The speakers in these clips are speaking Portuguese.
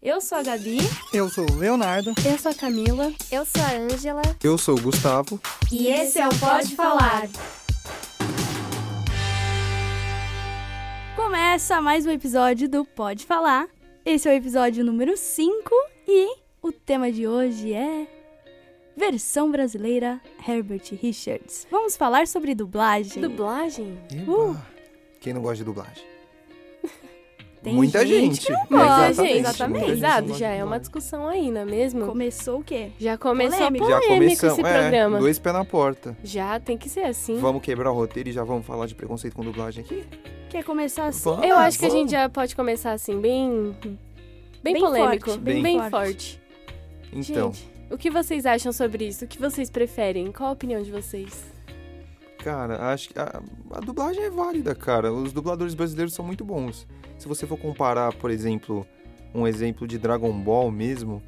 Eu sou a Gabi. Eu sou o Leonardo. Eu sou a Camila. Eu sou a Ângela. Eu sou o Gustavo. E esse é o Pode Falar. Começa mais um episódio do Pode Falar. Esse é o episódio número 5 e o tema de hoje é versão brasileira Herbert Richards. Vamos falar sobre dublagem. Dublagem? Uh. Quem não gosta de dublagem? Tem Muita gente gente. que não gosta, gente, exatamente. muita gente Exato, já é uma discussão aí, não é mesmo? Começou o quê? Já começou Polêmica. a Já polêmica começamos. esse é, programa. dois pés na porta. Já tem que ser assim. Vamos quebrar o roteiro e já vamos falar de preconceito com dublagem aqui? Quer começar assim? Vamos. Eu acho que a vamos. gente já pode começar assim, bem. Bem, Bem polêmico. forte, bem, bem forte. forte. Então, Gente, o que vocês acham sobre isso? O que vocês preferem? Qual a opinião de vocês? cara, acho que a, a dublagem é válida, cara. Os dubladores brasileiros são muito bons. Se você for comparar, por exemplo, um exemplo de Dragon Ball mesmo,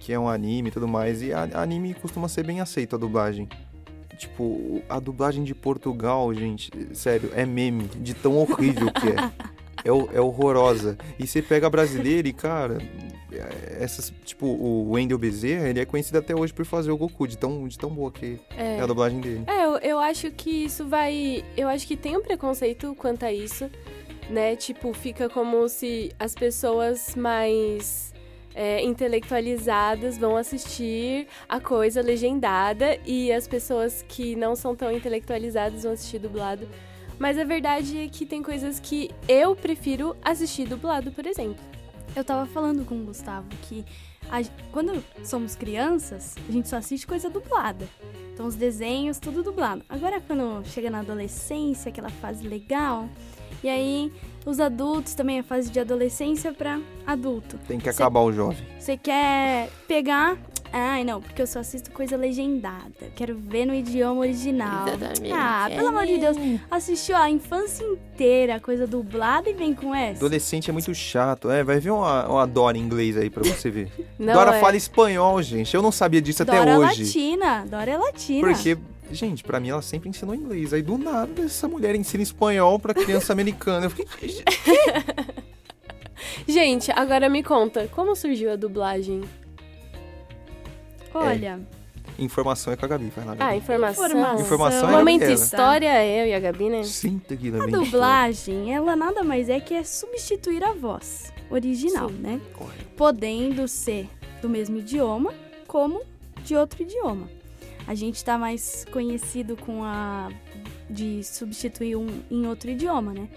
que é um anime e tudo mais, e a, anime costuma ser bem aceito a dublagem. Tipo, a dublagem de Portugal, gente, sério, é meme de tão horrível que é. É, é horrorosa. E você pega a brasileira e, cara, é- essas, tipo, o Wendel Bezerra, ele é conhecido até hoje por fazer o Goku, de tão, de tão boa que é a dublagem dele. É, eu, eu acho que isso vai. Eu acho que tem um preconceito quanto a isso, né? Tipo, fica como se as pessoas mais é, intelectualizadas vão assistir a coisa legendada e as pessoas que não são tão intelectualizadas vão assistir dublado. Mas a verdade é que tem coisas que eu prefiro assistir dublado, por exemplo. Eu tava falando com o Gustavo que a- quando somos crianças, a gente só assiste coisa dublada. Então os desenhos, tudo dublado. Agora quando chega na adolescência, aquela fase legal, e aí os adultos também, a fase de adolescência pra adulto. Tem que Cê- acabar o jovem. Você quer pegar. Ai, não, porque eu só assisto coisa legendada. Quero ver no idioma original. Exatamente. Ah, pelo amor de Deus. Assistiu a infância inteira, coisa dublada e vem com essa. Adolescente é muito chato. É, vai ver uma, uma Dora em inglês aí pra você ver. Não Dora é. fala espanhol, gente. Eu não sabia disso até Dora hoje. Latina. Dora é latina. Porque, gente, pra mim ela sempre ensinou inglês. Aí do nada essa mulher ensina espanhol pra criança americana. Eu fiquei. Gente, agora me conta, como surgiu a dublagem? Olha, Informação é com a Gabi, vai lá. Ah, Gabi. informação. informação. Informação é Momento história, é eu e a Gabi, né? Sinta que a dublagem, ela nada mais é que é substituir a voz original, Sim. né? Correto. Podendo ser do mesmo idioma, como de outro idioma. A gente tá mais conhecido com a de substituir um em outro idioma, né?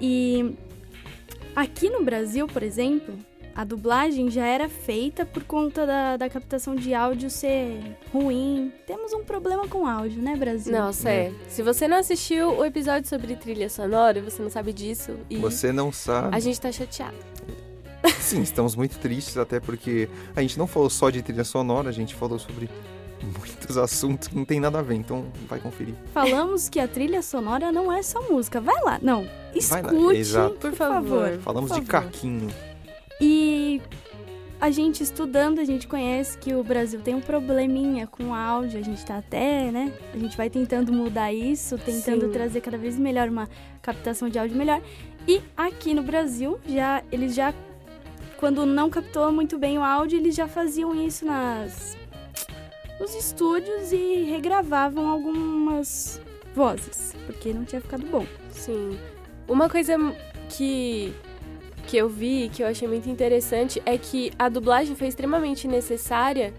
E aqui no Brasil, por exemplo, a dublagem já era feita por conta da, da captação de áudio ser ruim. Temos um problema com áudio, né, Brasil? Nossa, é. Se você não assistiu o episódio sobre trilha sonora, você não sabe disso. E Você não sabe. a gente tá chateado. Sim, estamos muito tristes, até porque a gente não falou só de trilha sonora, a gente falou sobre muitos assuntos que não tem nada a ver, então vai conferir. Falamos que a trilha sonora não é só música. Vai lá. Não, lá, escute, exato. por, favor. Falamos Por de favor. caquinho. E a gente estudando, a gente conhece que o Brasil tem um probleminha com áudio. A gente tá até, né? A gente vai tentando mudar isso, tentando Sim. trazer cada vez melhor uma captação de áudio melhor. E aqui no Brasil, já eles já quando não captou muito bem o áudio, eles já faziam isso nas nos estúdios e regravavam algumas vozes, porque não tinha ficado bom. Sim. Uma coisa que, que eu vi, que eu achei muito interessante, é que a dublagem foi extremamente necessária,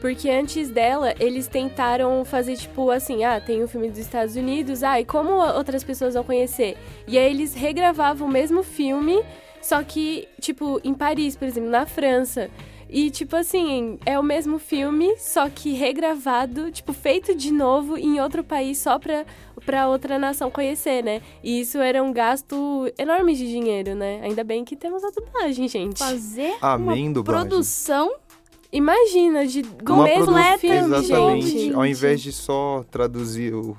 porque antes dela, eles tentaram fazer, tipo, assim, ah, tem um filme dos Estados Unidos, ah, e como outras pessoas vão conhecer? E aí eles regravavam o mesmo filme, só que, tipo, em Paris, por exemplo, na França. E, tipo assim, é o mesmo filme, só que regravado, tipo, feito de novo em outro país só pra, pra outra nação conhecer, né? E isso era um gasto enorme de dinheiro, né? Ainda bem que temos a dublagem, gente. Fazer Amém, uma dublagem. produção Imagina, de do Uma mesmo produ- filme, Exatamente. gente. Ao invés de só traduzir o,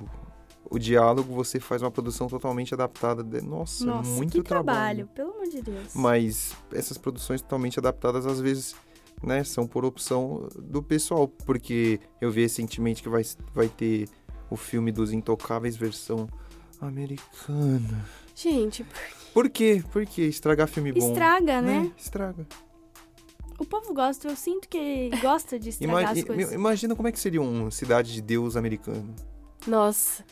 o diálogo, você faz uma produção totalmente adaptada. De... Nossa, Nossa, muito que trabalho, pelo amor de Deus. Mas essas produções totalmente adaptadas, às vezes, né, são por opção do pessoal. Porque eu vi recentemente que vai, vai ter o filme dos Intocáveis versão americana. Gente, Por quê? Por quê? Estragar filme bom. Estraga, né? Estraga. povo gosta. Eu sinto que gosta de estragar Ima- as coisas. imagina como é que seria um Cidade de Deus americano. Nossa.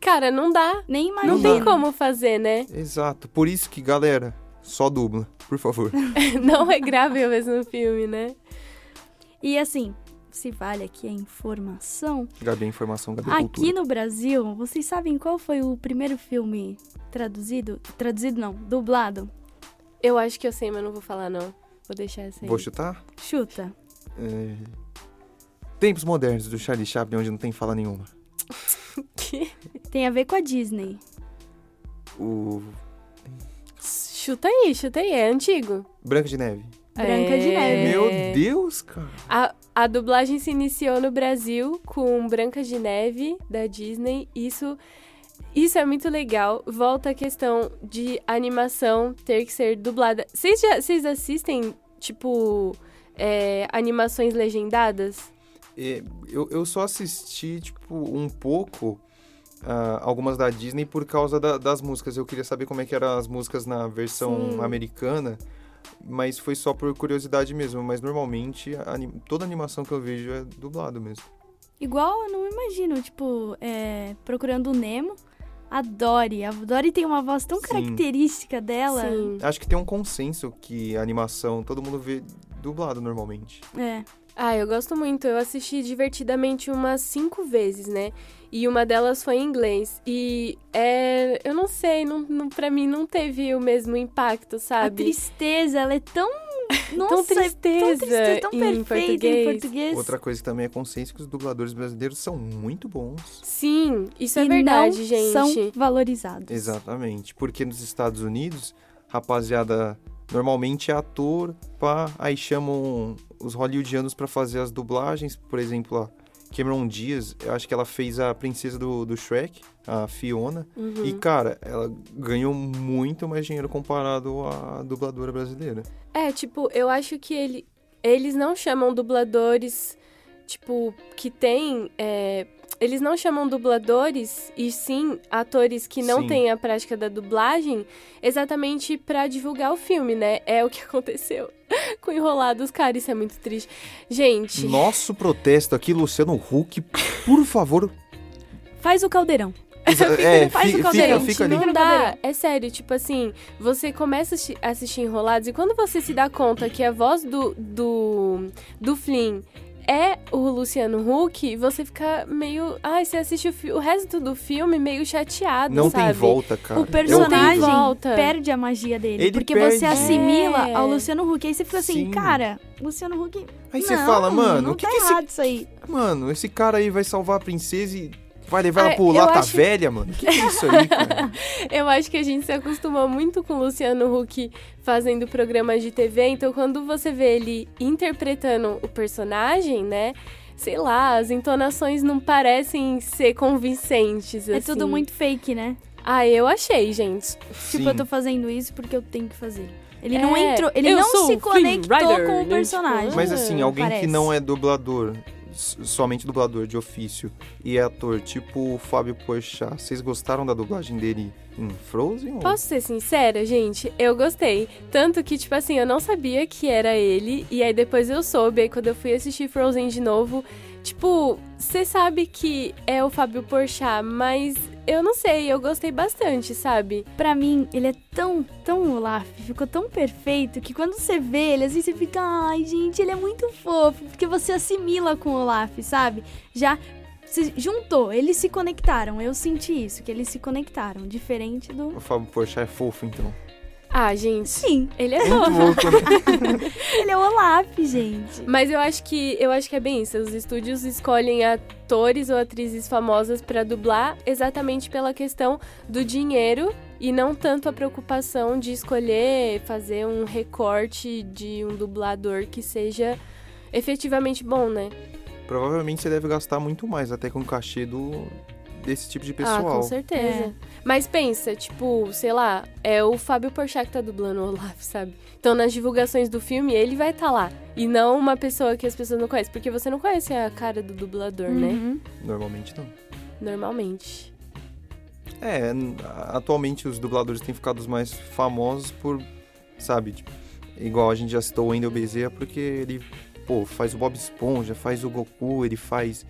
Cara, não dá. Nem Não imagino. tem como fazer, né? Exato. Por isso que, galera, só dubla, por favor. Não é grave o mesmo filme, né? E assim, se vale aqui a informação, Gabi, a informação, Gabi, a cultura. aqui no Brasil, vocês sabem qual foi o primeiro filme traduzido? Traduzido não, dublado? Eu acho que eu sei, mas não vou falar, não. Vou deixar essa aí. Vou chutar? Chuta. É... Tempos modernos do Charlie Chaplin, onde não tem fala nenhuma. Que? Tem a ver com a Disney. O Chuta aí, chuta aí. É antigo. Branca de Neve. Branca de Neve. Meu Deus, cara. A, a dublagem se iniciou no Brasil com Branca de Neve, da Disney. Isso, isso é muito legal. Volta a questão de animação ter que ser dublada. Vocês, já, vocês assistem, tipo, é, animações legendadas? É, eu, eu só assisti, tipo, um pouco ah, algumas da Disney por causa da- das músicas. Eu queria saber como é que eram as músicas na versão Sim. americana, mas foi só por curiosidade mesmo. Mas normalmente a toda animação que eu vejo é dublado mesmo. Igual, eu não imagino, tipo, é, procurando o Nemo. A Dory. A Dory tem uma voz tão Sim. característica dela. Sim. Acho que tem um consenso que a animação todo mundo vê dublado normalmente. É. Ah, eu gosto muito. Eu assisti divertidamente umas cinco vezes, né? E uma delas foi em inglês. E é. Eu não sei, não, não, pra mim não teve o mesmo impacto, A sabe? tristeza, ela é tão. Nossa, tão é tristeza, tão, tristeza, tão em perfeita em português. português. Outra coisa que também é consenso é que os dubladores brasileiros são muito bons. Sim, isso é E verdade, não gente. São valorizados. Exatamente. Porque nos Estados Unidos, rapaziada, normalmente é ator, pá, aí chamam os hollywoodianos pra fazer as dublagens. Por exemplo, a Cameron Diaz, eu acho que ela fez a princesa do, do Shrek, a Fiona. Uhum. E, cara, ela ganhou muito mais dinheiro comparado à dubladora brasileira. É, tipo, eu acho que ele, eles não chamam dubladores, tipo, que tem. é, eles não chamam dubladores, e sim atores que não Sim. têm a prática da dublagem, exatamente pra divulgar o filme, né? É o que aconteceu com Enrolados, cara, isso é muito triste. Gente, Nosso protesto aqui, Luciano Huck, por favor. Faz o caldeirão. é, faz o fi- caldeirão, fica, fica ali. Fica não no dá. É sério, tipo assim, você começa a assistir Enrolados e quando você se dá conta que a voz do, do, do Flynn é o Luciano Huck, você fica meio. Ai, você assiste o, fi- o resto do filme meio chateado, Não sabe? tem volta, cara. O personagem perde a magia dele. Ele porque perde. você assimila É. ao Luciano Huck. Aí você fica assim, Sim. cara, Luciano Huck. Aí você não, fala, mano, não o que, tá que esse errado isso aí. Mano, esse cara aí vai salvar a princesa e vai levar Ah, ela pro eu Lata acho- Velha, mano? Que que é isso aí, cara? Eu acho que a gente se acostumou muito com o Luciano Huck fazendo programas de TV, então quando você vê ele interpretando o personagem, né? Sei lá, as entonações não parecem ser convincentes, É assim. tudo muito fake, né? Ah, eu achei, gente. Tipo, eu tô fazendo isso porque eu tenho que fazer. Ele não É, entrou, ele não se o conectou Rider, com o personagem. Mas assim, Ah, alguém parece. que não é dublador, somente dublador de ofício, e ator, tipo o Fábio Porchat, vocês gostaram da dublagem dele em Frozen? ou- Posso ser sincera, gente? Eu gostei. Tanto que, tipo assim, eu não sabia que era ele. E aí depois eu soube. Aí quando eu fui assistir Frozen de novo, tipo, você sabe que é o Fábio Porchat, mas eu não sei, eu gostei bastante, sabe? Pra mim, ele é tão, tão Olaf, ficou tão perfeito que quando você vê ele, assim, você fica, ai, gente, ele é muito fofo, porque você assimila com o Olaf, sabe? Já se juntou, eles se conectaram, eu senti isso, que eles se conectaram, diferente do... O Fábio Porchat é fofo, então. Ah, gente, Sim, ele é Muito louco, né? ele é o Olaf, gente. Mas eu acho que eu acho que é bem isso. Os estúdios escolhem atores ou atrizes famosas pra dublar exatamente pela questão do dinheiro e não tanto a preocupação de escolher fazer um recorte de um dublador que seja efetivamente bom, né? Provavelmente você deve gastar muito mais até com o cachê do, desse tipo de Ah, pessoal. com certeza. É. Mas pensa, tipo, sei lá, é o Fábio Porchat que tá dublando o Olaf, sabe? Então nas divulgações do filme ele vai estar lá. E não uma pessoa que as pessoas não conhecem. Porque você não conhece a cara do dublador, né? Uhum. Normalmente não. Normalmente. É, atualmente os dubladores têm ficado os mais famosos por, sabe, tipo, igual a gente já citou o Wendel Bezerra, porque ele, pô, faz o Bob Esponja, faz o Goku, ele faz,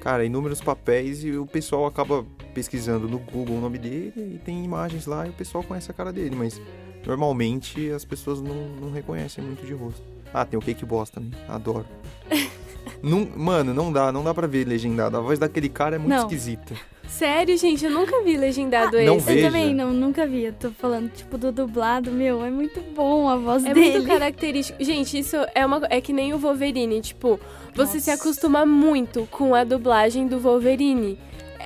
cara, inúmeros papéis e o pessoal acaba pesquisando no Google o nome dele e tem imagens lá e o pessoal conhece a cara dele, mas normalmente as pessoas não, não reconhecem muito de rosto. Ah, tem o Cake Boss também, adoro. não, mano, não dá, não dá pra ver legendado. A voz daquele cara é muito Não. esquisita. Sério, gente, eu nunca vi legendado não esse. Veja. Eu também não, nunca vi. Eu tô falando, tipo, do dublado, meu, é muito bom a voz É dele. muito característico. Gente, isso é uma é que nem o Wolverine, tipo, você se Nossa. acostuma muito com a dublagem do Wolverine.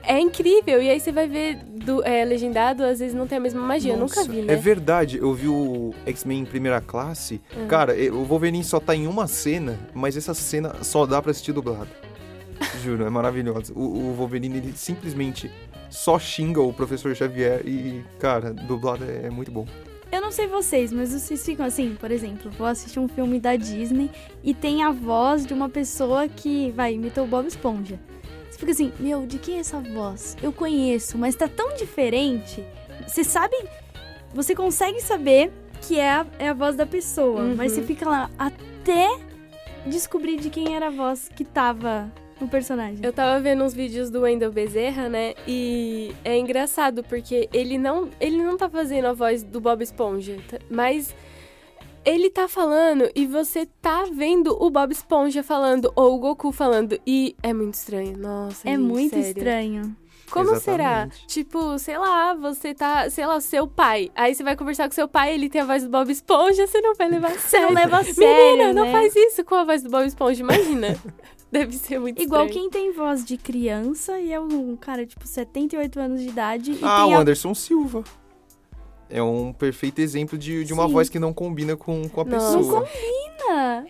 É incrível, e aí você vai ver do, é, legendado, às vezes não tem a mesma magia. eu nunca Nossa, vi, É né? verdade, eu vi o X-Men em primeira classe. Uhum. Cara, o Wolverine só tá em uma cena, mas essa cena só dá pra assistir dublado. Juro, é maravilhoso. O, o Wolverine, ele simplesmente só xinga o professor Xavier e, cara, dublado é, é muito bom. Eu não sei vocês, mas vocês ficam assim, por exemplo, vou assistir um filme da Disney e tem a voz de uma pessoa que, vai, imitou o Bob Esponja. Fica assim, meu, de quem é essa voz? Eu conheço, mas tá tão diferente. Você sabe, você consegue saber que é a, é a voz da pessoa, Uhum. mas você fica lá até descobrir de quem era a voz que tava no personagem. Eu tava vendo uns vídeos do Wendel Bezerra, né? E é engraçado porque ele não, ele não tá fazendo a voz do Bob Esponja, tá- mas ele tá falando e você tá vendo o Bob Esponja falando ou o Goku falando e é muito estranho. Nossa, é gente, muito sério. estranho. Como será? Exatamente. Tipo, sei lá, você tá, sei lá, seu pai. Aí você vai conversar com seu pai, ele tem a voz do Bob Esponja, você não vai levar a Você sério. não leva a sério, Menina, não né? faz isso com a voz do Bob Esponja, imagina. Deve ser muito Igual estranho. quem tem voz de criança e é um cara, tipo, 78 anos de idade e Ah, tem o a... Anderson Silva. É um perfeito exemplo de, de uma Sim. voz que não combina com, com a Nossa. pessoa. Não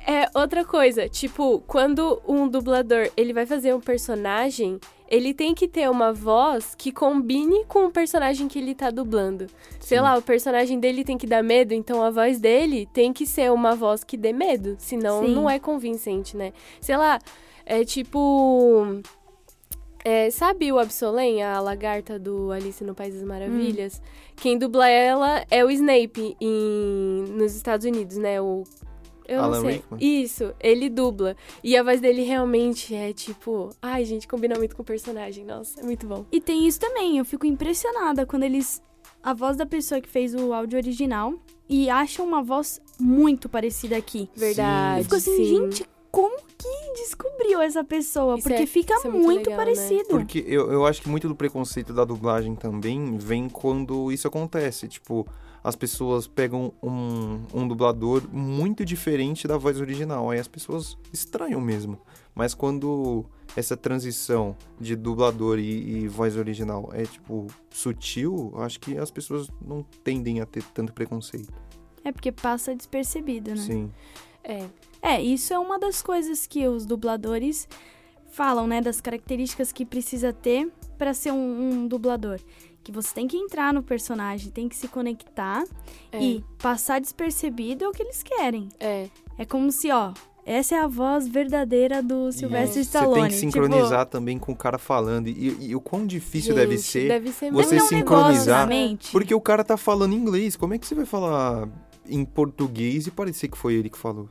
É outra coisa, tipo, quando um dublador ele vai fazer um personagem, ele tem que ter uma voz que combine com o personagem que ele tá dublando. Sei Sim. lá, o personagem dele tem que dar medo, então a voz dele tem que ser uma voz que dê medo, senão Sim. não é convincente, né? Sei lá, é tipo. É, sabe o Absolem, a lagarta do Alice no País das Maravilhas? Quem dubla ela é o Snape em, nos Estados Unidos, né? O eu Alan não sei. Rickman? Isso, ele dubla. E a voz dele realmente é tipo. Ai, gente, combina muito com o personagem. Nossa, é muito bom. E tem isso também, eu fico impressionada quando eles. A voz da pessoa que fez o áudio original e acham uma voz muito parecida aqui. Verdade. Eu fico assim, sim. gente, como que descobriu essa pessoa? Isso Porque é- fica é muito muito, legal, né? parecido. Porque eu, eu acho que muito do preconceito da dublagem também vem quando isso acontece. Tipo, as pessoas pegam um, um dublador muito diferente da voz original. Aí as pessoas estranham mesmo. Mas quando essa transição de dublador e, e voz original é, tipo, sutil, acho que as pessoas não tendem a ter tanto preconceito. É porque passa despercebido, né? Sim. É. É, isso é uma das coisas que os dubladores falam, né? Das características que precisa ter pra ser um, um dublador. Que você tem que entrar no personagem, tem que se conectar É. e passar despercebido é o que eles querem. É. É como se, ó, essa é a voz verdadeira do Sylvester E Stallone. Você tem que Tipo, sincronizar também com o cara falando. E, e o quão difícil deve Gente, ser. Deve ser você deve ter um negócio sincronizar. Porque o cara tá falando inglês. Como é que você vai falar em português e parecer que foi ele que falou?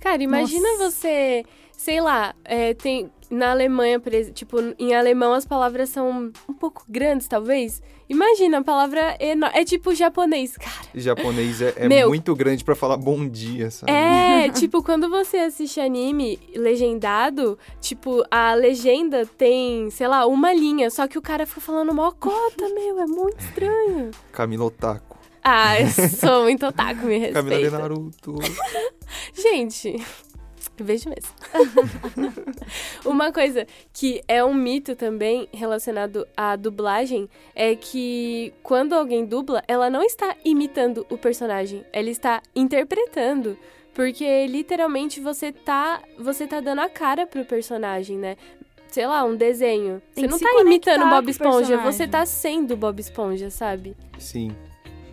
Cara, imagina Nossa. você, sei lá, é, tem na Alemanha, tipo, em alemão as palavras são um pouco grandes, talvez. Imagina, a palavra eno- é tipo japonês, cara. Japonês é, é Meu. muito grande pra falar bom dia, sabe? É, tipo, quando você assiste anime legendado, tipo, a legenda tem, sei lá, uma linha, só que o cara fica falando mó cota, meu, é muito estranho. Camila Otaku. Ah, eu sou muito otaku, me Camila de respeita. Naruto. Gente, vejo mesmo. Uma coisa que é um mito também relacionado à dublagem é que quando alguém dubla, ela não está imitando o personagem, ela está interpretando. Porque literalmente você tá, você tá dando a cara pro personagem, né? Sei lá, um desenho. Tem você não tá imitando Bob Esponja, personagem. você tá sendo Bob Esponja, sabe? Sim.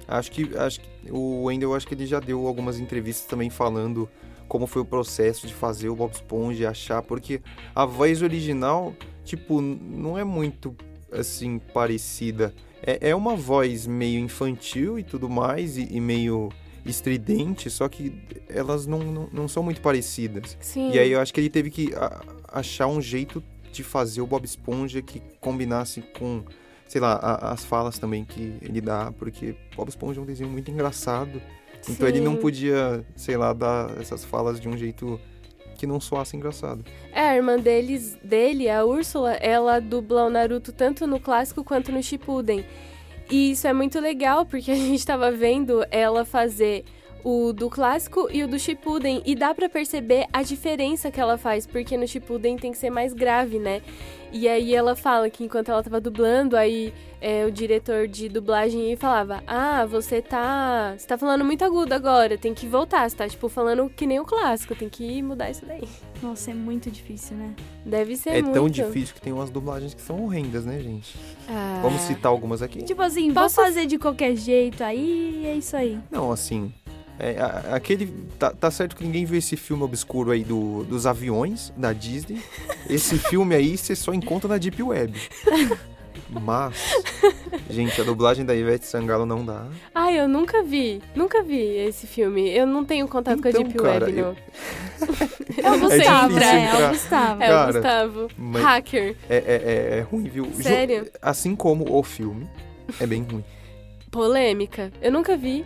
Acho que, acho que o Wendel, acho que ele já deu algumas entrevistas também falando como foi o processo de fazer o Bob Esponja e achar, porque a voz original, tipo, não é muito, assim, parecida. É, é uma voz meio infantil e tudo mais, e, e meio estridente, só que elas não, não, não são muito parecidas. Sim. E aí eu acho que ele teve que a- achar um jeito de fazer o Bob Esponja que combinasse com, sei lá, a- as falas também que ele dá, porque Bob Esponja é um desenho muito engraçado. Então ele não Sim. podia, sei lá, dar essas falas de um jeito que não soasse engraçado. É, a irmã deles, dele, a Úrsula, ela dubla o Naruto tanto no clássico quanto no Shippuden. E isso é muito legal, porque a gente tava vendo ela fazer o do clássico e o do Shippuden. E dá pra perceber a diferença que ela faz, porque no Shippuden tem que ser mais grave, né? E aí ela fala que enquanto ela tava dublando, aí é, o diretor de dublagem falava: Ah, você tá. Você tá falando muito agudo agora, tem que voltar. Você tá, tipo, falando que nem o clássico, tem que mudar isso daí. Nossa, é muito difícil, né? Deve ser É muito. tão difícil que tem umas dublagens que são horrendas, né, gente? Ah. Vamos citar algumas aqui? Tipo assim, Posso- vou fazer de qualquer jeito aí é isso aí. Não, assim. É, a- aquele. Tá, tá certo que ninguém viu esse filme obscuro aí do, dos aviões da Disney. Esse filme aí você só encontra na Deep Web. Mas, gente, a dublagem da Ivete Sangalo não dá. Ai, eu nunca vi. Nunca vi esse filme. Eu não tenho contato com a Então, Deep cara, Web, eu- não. É o É Gustavo, é, é entrar. o Gustavo. É Cara, o Gustavo. mas- Hacker. É, é, é, é ruim, viu? Sério? Assim como o filme, é bem ruim. Polêmica. Eu nunca vi.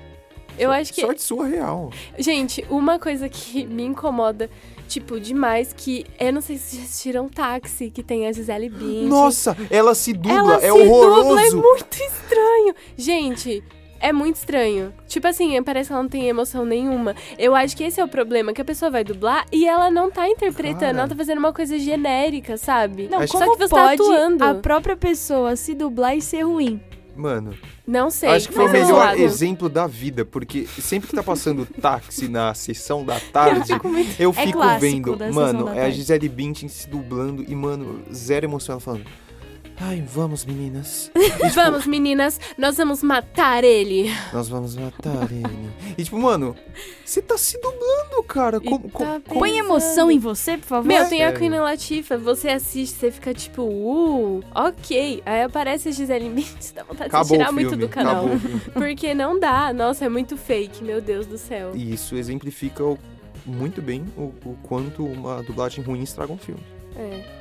Eu So- acho que. Sorte sua real. Gente, uma coisa que me incomoda, tipo, demais, que eu não sei se vocês assistiram Táxi, que tem a Gisele Bündchen. Nossa, ela se dubla, Ela é se horroroso. dubla, é muito estranho. Gente, é muito estranho. Tipo assim, parece que ela não tem emoção nenhuma. Eu acho que esse é o problema, que a pessoa vai dublar e ela não tá interpretando, Cara. ela tá fazendo uma coisa genérica, sabe? Não, Acho- como Só que você tá pode atuando. a própria pessoa se dublar e ser ruim? Mano, Não sei. acho que foi o é melhor zoado. exemplo da vida, porque sempre que tá passando táxi na sessão da tarde, eu fico clássico vendo, mano, é a. Gisele Bündchen se dublando e, mano, zero emoção, ela falando, ai, vamos meninas, E, tipo, Vamos, meninas, nós vamos matar ele. nós vamos matar ele. E tipo, mano, você tá se dublando, cara, E como, tá como- como- Põe emoção em você, por favor. Meu, tem a Sério. Queen Latifah, você assiste, você fica tipo, uh, ok. Aí aparece a Gisele Bündchen, dá vontade de acabou tirar o muito do canal. Porque não dá. Nossa, é muito fake, meu Deus do céu. E isso exemplifica o- muito bem o, o quanto uma dublagem ruim estraga um filme. É.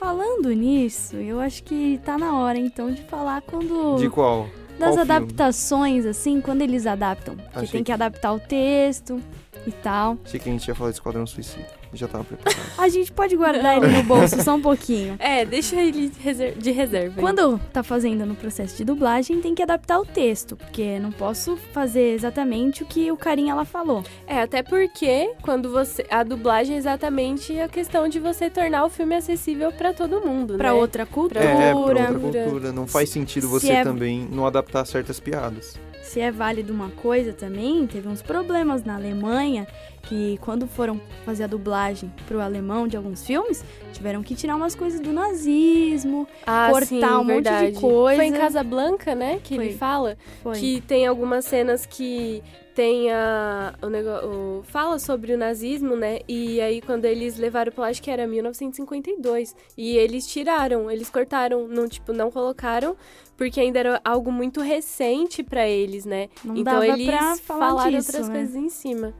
Falando nisso, eu acho que tá na hora então de falar quando De qual? das qual filme? adaptações assim, quando eles adaptam, que Achei tem que que- adaptar o texto e tal. Achei que a gente ia falar de Esquadrão Suicida. Já tava preparado. A gente pode guardar ele no bolso só um pouquinho. É, deixa ele de reser- de reserva. Quando tá fazendo no processo de dublagem, tem que adaptar o texto, porque não posso fazer exatamente o que o carinha lá falou. É, até porque quando você. A dublagem é exatamente a questão de você tornar o filme acessível pra todo mundo, Pra né? outra cultura, É, pra outra Cultura. cultura. Não faz sentido Se você é- também não adaptar certas piadas. se é válido uma coisa também, teve uns problemas na Alemanha que quando foram fazer a dublagem pro alemão de alguns filmes, tiveram que tirar umas coisas do nazismo, Ah, cortar sim, um monte de verdade. coisa. Foi em Casablanca, né? Que ele Foi. fala. foi. Que tem algumas cenas que tem a, o negócio, fala sobre o nazismo, né? E aí quando eles levaram lá, acho que era 1952, e eles tiraram, eles cortaram, não tipo não colocaram, porque ainda era algo muito recente pra eles, né? não então eles pra falar falaram disso, outras né? coisas em cima.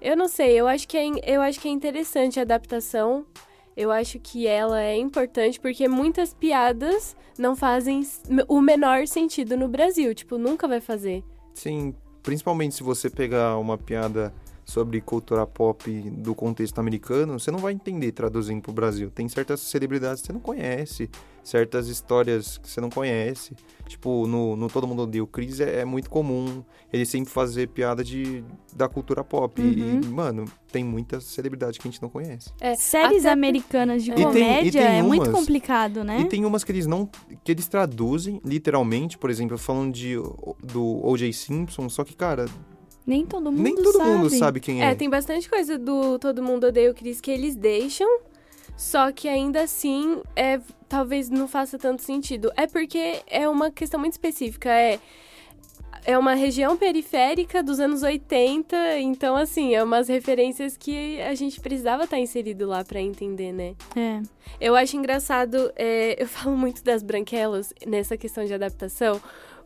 Eu não sei, eu acho que é, eu acho que é interessante a adaptação. Eu acho que ela é importante porque muitas piadas não fazem o menor sentido no Brasil, tipo, nunca vai fazer. Sim, principalmente se você pegar uma piada sobre cultura pop do contexto americano, você não vai entender traduzindo pro Brasil. Tem certas celebridades que você não conhece, certas histórias que você não conhece. Tipo, no, no Todo Mundo Odeia o Chris é, é muito comum ele sempre fazer piada de, da cultura pop. Uhum. E, mano, tem muitas celebridades que a gente não conhece. É, Séries até- americanas de E tem- e comédia tem é muito complicado, né? E tem umas que eles não. que eles traduzem literalmente, por exemplo, falando de, do O.J. Simpson, só que, cara, Nem todo mundo nem todo sabe. mundo sabe quem é. É, tem bastante coisa do Todo Mundo Odeia o Chris que eles deixam, só que ainda assim, é, talvez não faça tanto sentido. É porque é uma questão muito específica, é... É uma região periférica dos anos 80, então, assim, é umas referências que a gente precisava estar inserido lá pra entender, né? É. Eu acho engraçado, é, eu falo muito das branquelas nessa questão de adaptação,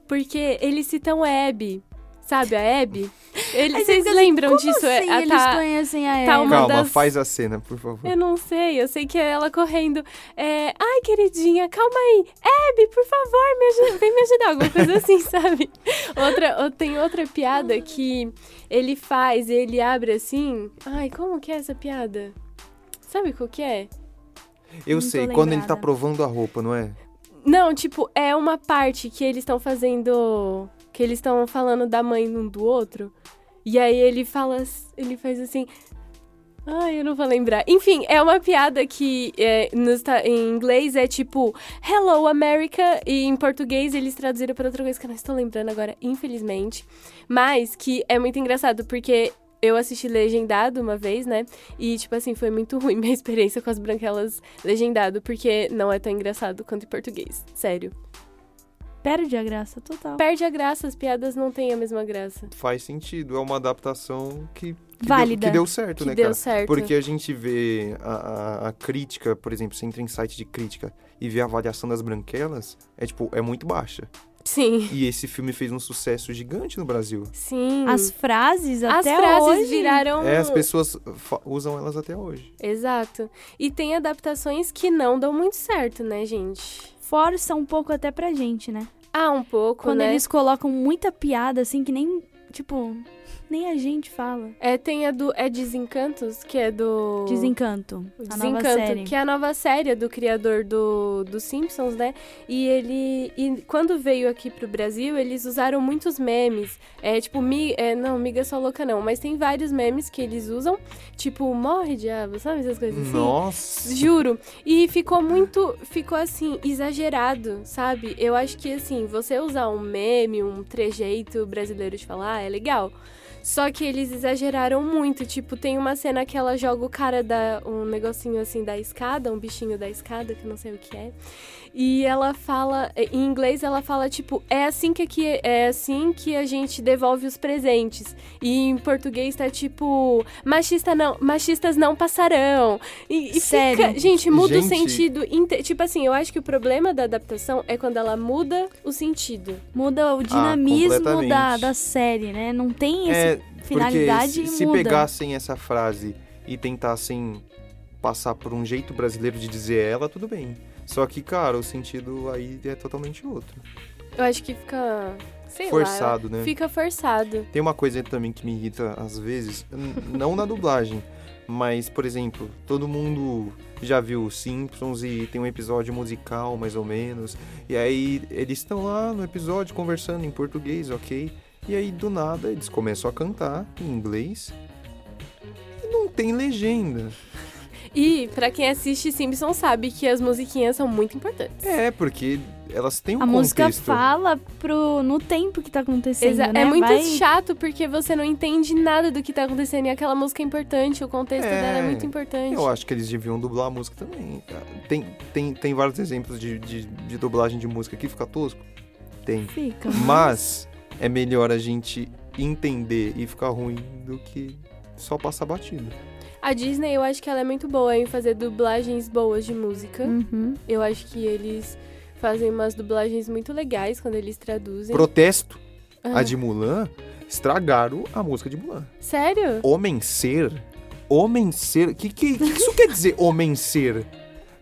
porque eles citam Abby. Sabe a Abby? Ele, Aí vocês assim, lembram como disso? É, Assim, a- eles tá- conhecem a tá Abby. uma Calma, das- faz a cena, por favor. Eu não sei, eu sei que é ela correndo. É, Ai, queridinha, calma aí. Abby, por favor, me ajuda, vem me ajudar. Alguma coisa assim, sabe? Outra, ou- tem outra piada que ele faz, ele abre assim. Ai, como que é essa piada? Sabe qual que é? Eu Não sei, quando ele tá provando a roupa, não é? Não, tipo, é uma parte que eles estão fazendo. Que eles estão falando da mãe um do outro. E aí ele fala. Ele faz assim. Ai, eu não vou lembrar. Enfim, é uma piada que é, ta- em inglês é tipo Hello America e em português eles traduziram para outra coisa que eu não estou lembrando agora, infelizmente. Mas que é muito engraçado porque eu assisti legendado uma vez, né? E tipo assim, foi muito ruim minha experiência com as branquelas legendado, porque não é tão engraçado quanto em português. Sério. Perde a graça total. Perde a graça, as piadas não têm a mesma graça. Faz sentido, é uma adaptação que, que, Válida. Deu, que deu certo, Que né, deu cara? certo. Porque a gente vê a, a- a crítica, por exemplo, você entra em site de crítica e vê a avaliação das branquelas, é tipo, é muito baixa. Sim. E esse filme fez um sucesso gigante no Brasil. Sim. As frases As até frases hoje... viraram. É, as pessoas usam elas até hoje. Exato. E tem adaptações que não dão muito certo, né, gente? Força um pouco até pra gente, né? Ah, um pouco, Quando né? eles colocam muita piada, assim, que nem, tipo, nem a gente fala. É, tem a do. É Desencantos, que é do. Desencanto. O a nova Desencanto, série. que é a nova série do criador do, do Simpsons, né? E ele. E quando veio aqui pro Brasil, eles usaram muitos memes. É tipo, mi, é, não, miga só louca não, mas tem vários memes que eles usam. Tipo, morre diabo, sabe essas coisas assim? Nossa! Juro. E ficou muito. Ficou assim, exagerado, sabe? Eu acho que assim, você usar um meme, um trejeito brasileiro de falar, é legal. Só que eles exageraram muito. Tipo, tem uma cena que ela joga o cara da. um negocinho assim da escada, um bichinho da escada, que não sei o que é. E ela fala. Em inglês ela fala, tipo, é assim que aqui é assim que a gente devolve os presentes. E em português tá tipo. Machista não, machistas não passarão. E, e Sério? fica. Gente, muda o Gente. sentido. inte- Tipo assim, eu acho que o problema da adaptação é quando ela muda o sentido. Muda o dinamismo completamente. da, da série, né? Não tem É, essa finalidade porque e se, se muda. pegassem essa frase e tentassem passar por um jeito brasileiro de dizer ela, tudo bem. Só que, cara, o sentido aí é totalmente outro. Eu acho que fica. Sei Forçado, lá. né? Fica forçado. Tem uma coisa também que me irrita às vezes, não na dublagem, mas, por exemplo, todo mundo já viu Simpsons e tem um episódio musical, mais ou menos, e aí eles estão lá no episódio conversando em português, ok? E aí, do nada, eles começam a cantar em inglês e não tem legenda. E, pra quem assiste Simpsons, sabe que as musiquinhas são muito importantes. É, porque elas têm um A música contexto. fala pro, no tempo que tá acontecendo, Exa- né? É muito Vai- chato porque você não entende nada do que tá acontecendo e aquela música é importante, o contexto É, dela é muito importante. Eu acho que eles deviam dublar a música também. cara. Tem, tem, tem vários exemplos de, de, de dublagem de música que fica tosco? Tem. Fica. Mas é melhor a gente entender e ficar ruim do que só passar batido. A Disney, eu acho que ela é muito boa em fazer dublagens boas de música. Uhum. Eu acho que eles fazem umas dublagens muito legais quando eles traduzem. Protesto. Ah, A de Mulan estragaram a música de Mulan. Sério? Homem ser? Homem ser? O que, que, que isso quer dizer homem ser?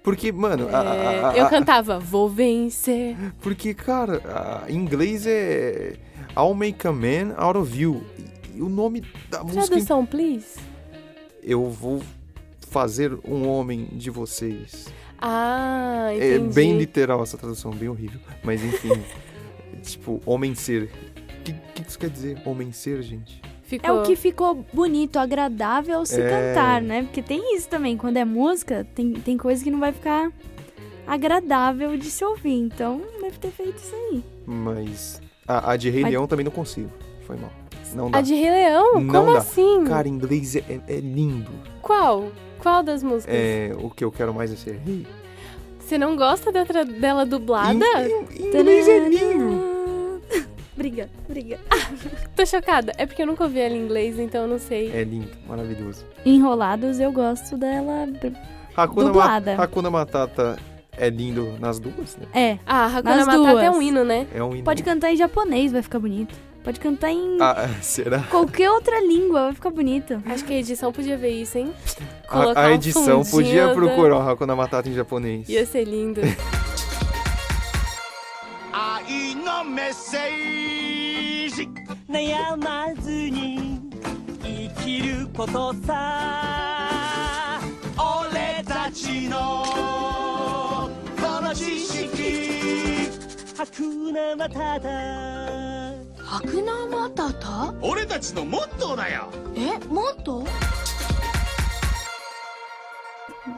Porque, mano, É, a- a- eu a- cantava Vou vencer. Porque, cara, a- em inglês é I'll make a man out of you. E- E o nome da música. Tradução, please. Eu vou fazer um homem de vocês. Ah, É entendi. bem literal essa tradução, bem horrível. Mas enfim. tipo, homem ser. O que, que isso quer dizer? Homem ser, gente? Ficou... É o que ficou bonito, agradável se É. cantar, né? Porque tem isso também, quando é música, tem, tem coisa que não vai ficar agradável de se ouvir. Então, deve ter feito isso aí. Mas. A, a de Rei Mas- Leão também não consigo. Foi mal. Não dá. A de Rei Leão? Não Como dá. assim? Cara, em inglês é, é- é lindo. Qual? Qual das músicas? É, o que eu quero mais é ser rei. Você não gosta da dela dublada? Em, em inglês é lindo. Briga, briga. Tô chocada. É porque eu nunca ouvi ela em inglês, então eu não sei. É lindo, maravilhoso. Enrolados, eu gosto dela. Hakuna, Dublada. Ma Hakuna Matata é lindo nas duas, né? É, Ah, Hakuna Nas Matata é duas. um hino, né? É um hino. pode cantar em japonês, vai ficar bonito. Pode cantar em Ah, será? qualquer outra língua, vai ficar bonito. Acho que a edição podia ver isso, hein? A, Colocar a um edição fundinho podia da- procurar o Hakuna Matata em japonês. Ia ser lindo. 愛のメッセージ悩まずに生きることさ俺たちのこの知識白なまただ 白ナマタタ俺たちのモットーだよえもっと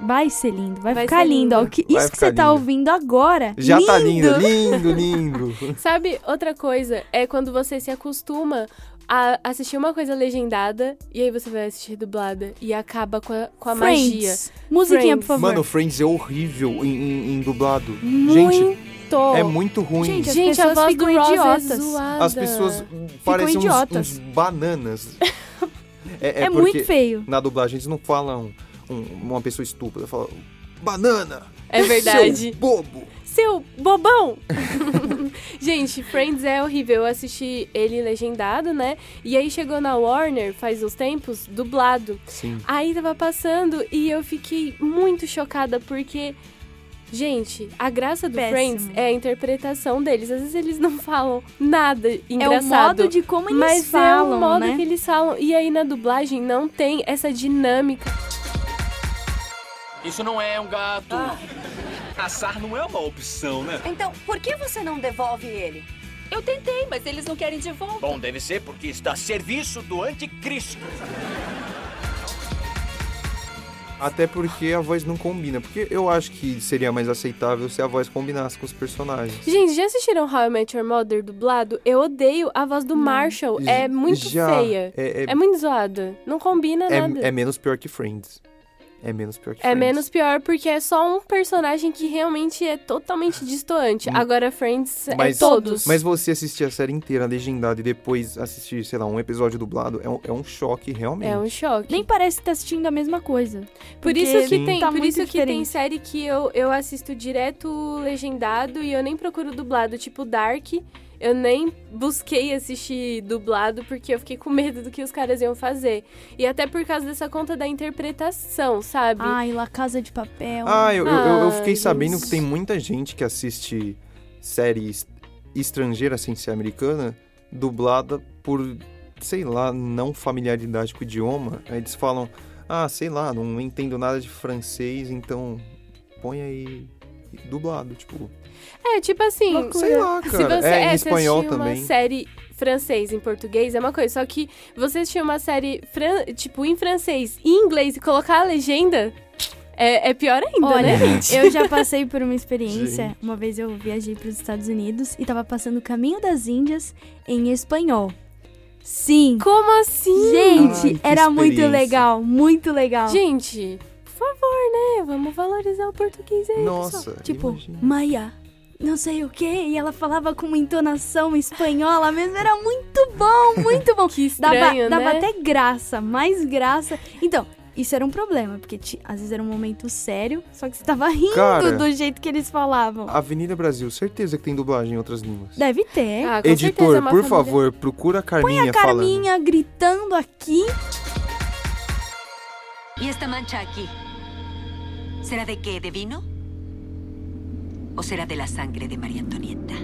Vai ser lindo, vai, Vai ficar ser lindo. ó. lindo. Que- Vai Isso que você ficar tá lindo. ouvindo agora. Já tá lindo, lindo, lindo. Sabe, outra coisa é quando você se acostuma a assistir uma coisa legendada e aí você vai assistir dublada e acaba com a, com a magia. Friends. Musiquinha, por Friends. favor. Mano, Friends é horrível em, em- em dublado. Muito. Gente, é muito ruim. Gente, as Gente, a pessoas do ficam é idiotas. zoada. As pessoas parecem uns, idiotas. uns bananas. É, É, porque muito feio. Na dublagem eles não falam um- uma pessoa estúpida, falam banana, É verdade. seu bobo. Seu bobão! Gente, Friends é horrível. Eu assisti ele legendado, né? E aí chegou na Warner, faz uns tempos, dublado. Sim. Aí tava passando e eu fiquei muito chocada porque. Gente, a graça do Péssimo. Friends é a interpretação deles. Às vezes eles não falam nada É engraçado. o modo de como eles mas falam, é o modo né? que eles falam. E aí na dublagem não tem essa dinâmica. Isso não é um gato. Caçar não é uma opção, né? Então, por que você não devolve ele? Eu tentei, mas eles não querem de volta. Bom, deve ser porque está a serviço do anticristo. Até porque a voz não combina. Porque eu acho que seria mais aceitável se a voz combinasse com os personagens. Gente, já assistiram How I Met Your Mother dublado? Eu odeio a voz do Marshall. É muito Já, feia. É, é- É muito zoada. Não combina nada. é- é menos pior que Friends. É menos pior que É Friends. menos pior porque é só um personagem que realmente é totalmente distoante. Agora, Friends Mas- é todos. Mas você assistir a série inteira legendada e depois assistir, sei lá, um episódio dublado é um, é um choque, realmente. É um choque. Nem parece que tá assistindo a mesma coisa. Por porque isso que Sim. tem, tá por isso que tem diferente. série que eu, eu assisto direto legendado e eu nem procuro dublado, tipo Dark. Eu nem busquei assistir dublado porque eu fiquei com medo do que os caras iam fazer. E até por causa dessa conta da interpretação, sabe? Ai, La Casa de Papel. Ah, eu, eu, eu- eu fiquei sabendo que tem muita gente que assiste séries estrangeiras sem ser americana, dublada por, sei lá, não familiaridade com o idioma. Aí eles falam, ah, sei lá, não entendo nada de francês, então põe aí dublado, tipo, É, tipo assim, sei lá, se cara. você é, em é, espanhol você assistir também. uma série francês em português é uma coisa, só que você assistir uma série fran- tipo em francês e em inglês e colocar a legenda é, é pior ainda, Olha, né, gente? eu já passei por uma experiência. Gente. Uma vez eu viajei para os Estados Unidos e tava passando o Caminho das Índias em espanhol. Sim. Como assim? Gente, Ai, era muito legal, muito legal. Gente, por favor, né? Vamos valorizar o português aí, pessoal. Nossa, tipo, imagina. Maia, não sei o quê, e ela falava com uma entonação espanhola mesmo, era muito bom, muito bom. Que dava, estranho, dava né? até graça, mais graça. Então, isso era um problema, porque ti- às vezes era um momento sério, só que você tava rindo Cara, do jeito que eles falavam. Avenida Brasil, certeza que tem dublagem em outras línguas. Deve ter. Ah, é Editor, uma por família- favor, procura a Carminha, Põe a Carminha gritando aqui. ¿Y esta mancha aquí? ¿Será de qué? ¿De vino? ¿O será de la sangre de María Antonieta?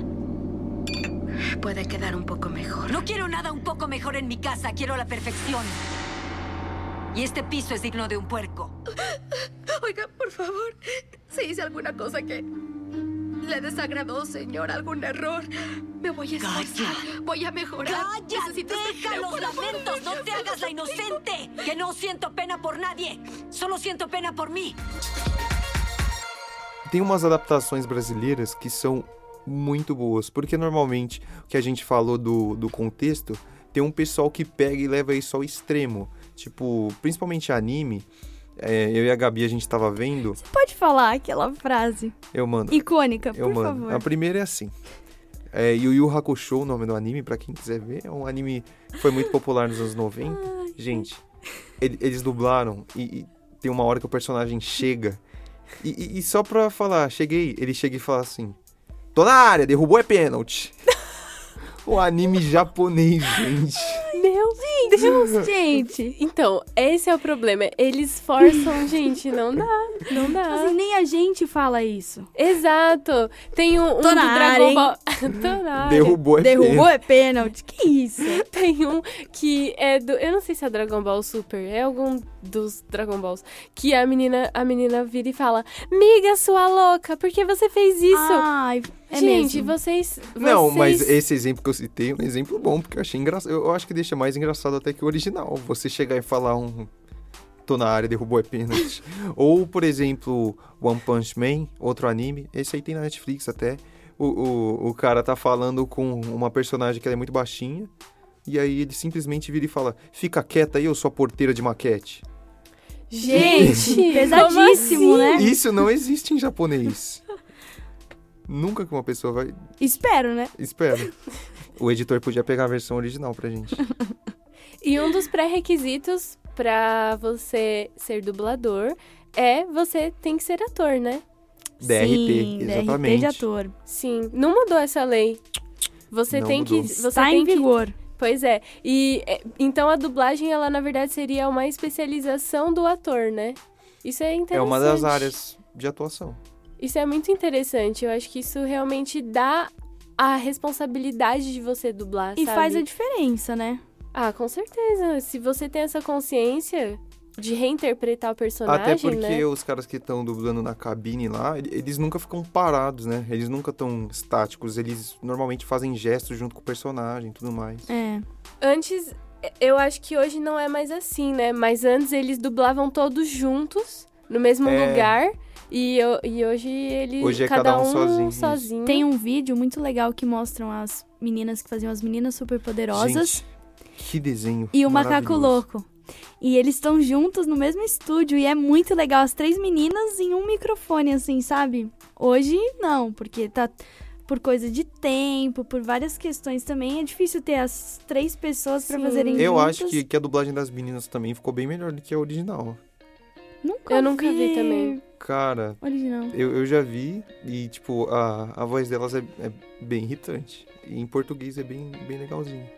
Puede quedar un poco mejor. No quiero nada un poco mejor en mi casa, quiero la perfección. Y este piso es digno de un puerco. Oiga, por favor, si hice alguna cosa que le desagradó, señor, algún error, me voy a esforzar. Voy a mejorar. ¡Calla! Necesito este ¡Deja los lamentos! ¡No te hagas la inocente! ¡Que no siento pena por nadie! ¡Solo siento pena por mí! Tem umas adaptações brasileiras que são muito boas, porque normalmente o que a gente falou do, do contexto, tem um pessoal que pega e leva isso ao extremo. Tipo, principalmente anime, é, eu e a Gabi a gente tava vendo, Pode falar aquela frase eu mando, icônica, eu por mando. favor. A primeira é assim. É, Yu Yu Hakusho, o nome do anime, pra quem quiser ver, é um anime que foi muito popular nos anos 90. Gente, ele- eles dublaram e, e tem uma hora que o personagem chega e, e- e só pra falar, cheguei, ele chega e fala assim: Tô na área, derrubou é pênalti. O anime japonês, gente. Meu Deus! Gente, Então, esse é o problema. Eles forçam, gente, não dá. Não dá. assim, nem a gente fala isso. Exato. Tem um, um Tô do na área, Dragon hein? Ball. Derrubou é Derrubou pena. é pênalti. Que isso? Tem um que é do. Eu não sei se é Dragon Ball Super, é algum dos Dragon Balls. Que a menina, a menina vira e fala: Miga, sua louca, por que você fez isso? Ai, é gente, mesmo. vocês. Não, mas vocês- esse exemplo que eu citei é um exemplo bom, porque eu achei engraçado. Eu acho que deixa mais engraçado até que o original. Você chegar e falar um. Tô na área, derrubou é pênalti. Ou, por exemplo, One Punch Man, outro anime. Esse aí tem na Netflix até. O, o, o cara tá falando com uma personagem que ela é muito baixinha. E aí ele simplesmente vira e fala: Fica quieta aí, eu sou a porteira de maquete. Gente, Pesadíssimo, como né? Isso não existe em japonês. Nunca que uma pessoa vai. Espero, né? Espera. O editor podia pegar a versão original pra gente. E um dos pré-requisitos pra você ser dublador é você tem que ser ator, né? DRT, Sim, exatamente. DRT de ator. Sim. Não mudou essa lei. Você Não tem mudou. que. Você Está tem em que vigor. Pois é. E é, então a dublagem, ela na verdade seria uma especialização do ator, né? Isso é interessante. É uma das áreas de atuação. Isso é muito interessante. Eu acho que isso realmente dá a responsabilidade de você dublar, E sabe? faz a diferença, né? Ah, com certeza. Se você tem essa consciência de reinterpretar o personagem, Até porque né? os caras que estão dublando na cabine lá, ele- eles nunca ficam parados, né? Eles nunca estão estáticos. Eles normalmente fazem gestos junto com o personagem e tudo mais. É. Antes, eu acho que hoje não é mais assim, né? Mas antes eles dublavam todos juntos, no mesmo É. lugar. E, eu- e hoje eles. Hoje é cada um sozinho, sozinho. Tem um vídeo muito legal que mostram as meninas que faziam as meninas super poderosas Gente, que desenho e o macaco louco. E eles estão juntos no mesmo estúdio e é muito legal. As três meninas em um microfone, assim, sabe? Hoje não, porque tá por coisa de tempo, por várias questões também. É difícil ter as três pessoas pra Sim. fazerem Eu juntas. acho que, que a dublagem das meninas também ficou bem melhor do que a original. Nunca Eu nunca vi também. Cara, Original. eu, eu já vi e, tipo, a, a voz delas é, é bem irritante. E em português é bem, bem legalzinho.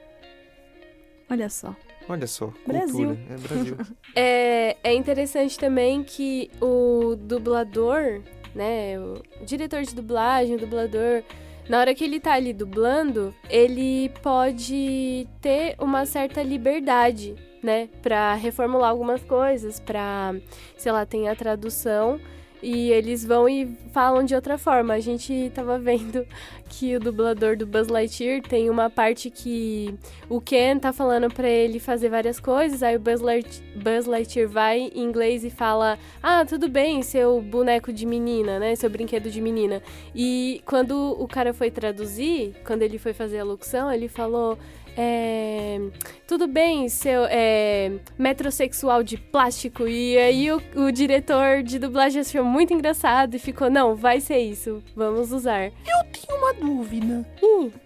Olha só. Olha só, Brasil. cultura. É Brasil. É, é interessante também que o dublador, né? O diretor de dublagem, o dublador, na hora que ele tá ali dublando, ele pode ter uma certa liberdade, né? Pra reformular algumas coisas, pra, sei lá, tem a tradução. E eles vão e falam de outra forma. A gente tava vendo que o dublador do Buzz Lightyear tem uma parte que o Ken tá falando pra ele fazer várias coisas, aí o Buzz, Light- Buzz Lightyear vai em inglês e fala: Ah, tudo bem, seu boneco de menina, né? Seu brinquedo de menina. E quando o cara foi traduzir, quando ele foi fazer a locução, ele falou. É, tudo bem, seu é, metrosexual de plástico. E aí o, o diretor de dublagem achou muito engraçado e ficou: Não, vai ser isso, vamos usar. Tenho uma dúvida.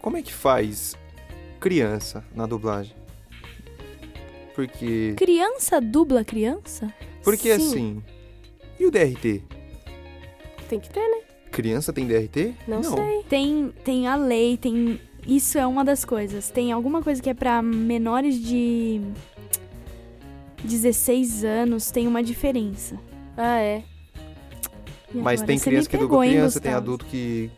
Como é que faz criança na dublagem? Porque. Criança dubla criança? Porque Sim. assim. E o DRT? Tem que ter, né? Criança tem DRT? Não, sei. Tem, tem a lei, tem. Isso é uma das coisas. Tem alguma coisa que é pra menores de 16 anos, tem uma diferença. Ah, é. E Mas tem criança que dubla hein, criança, tem adulto que.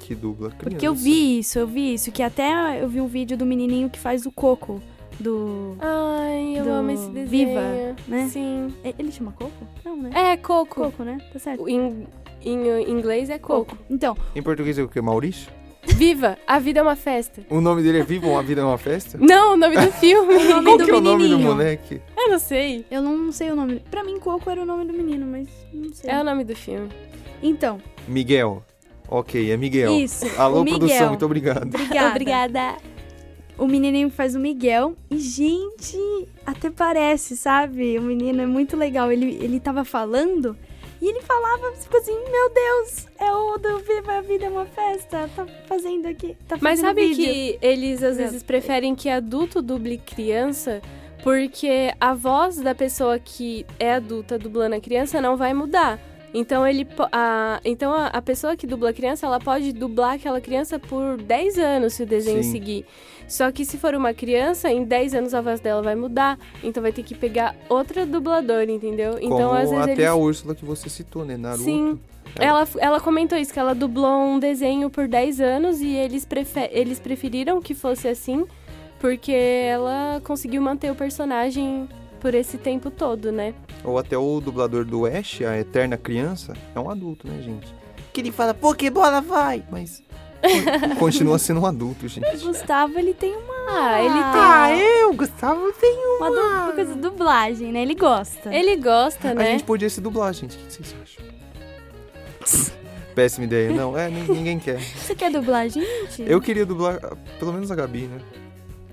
que dubla criança. Porque eu vi isso, eu vi isso. Que até eu vi um vídeo do menininho que faz o Coco. Do. Ai, eu Do amo esse desenho. Viva, né? Sim. E- Ele chama Coco? Não, né? É, Coco. Coco, né? Tá certo. Em, em inglês é Coco. Então, Em português é o que? Maurício? Viva, a vida é uma festa. O nome dele é Viva, a vida é uma festa? Não, o nome do filme. nome Qual do que é o nome do moleque? eu não sei. eu não sei o nome. Pra mim, Coco era o nome do menino, mas não sei. É o nome do filme. Então, Miguel. Ok, é Miguel. isso. Alô, o Miguel. produção, muito obrigado. Obrigada. Obrigada. O menininho faz o Miguel. E, gente, até parece, sabe? O menino é muito legal. Ele, ele tava falando e ele falava, assim, meu Deus, é o do Viva a Vida é uma Festa. Tá fazendo aqui. Tá Mas fazendo sabe vídeo. que eles às vezes preferem que adulto duble criança porque a voz da pessoa que é adulta dublando a criança não vai mudar. Então ele a, então a, a pessoa que dubla a criança, ela pode dublar aquela criança por 10 anos se o desenho Sim. seguir. Só que se for uma criança, em 10 anos a voz dela vai mudar, então vai ter que pegar outra dubladora, entendeu? Então Como às vezes até eles a Úrsula que você citou, né? Naruto. Sim. Ela, ela comentou isso, que ela dublou um desenho por 10 anos e eles, prefe eles preferiram que fosse assim, porque ela conseguiu manter o personagem por esse tempo todo, né? Ou até o dublador do Ash, a eterna criança, é um adulto, né, gente? Que ele fala, Pokébola vai! Mas con- continua sendo um adulto, O gente. Gustavo, ele tem uma... Ah, ele tem. eu, Gustavo, tenho. Uma du- coisa de dublagem, né? Ele gosta. Ele gosta, A né? gente podia se dublar, gente. O que vocês acham? Péssima ideia. Não, é, nin- ninguém quer. Você quer dublar, gente? Eu queria dublar, pelo menos a Gabi, né?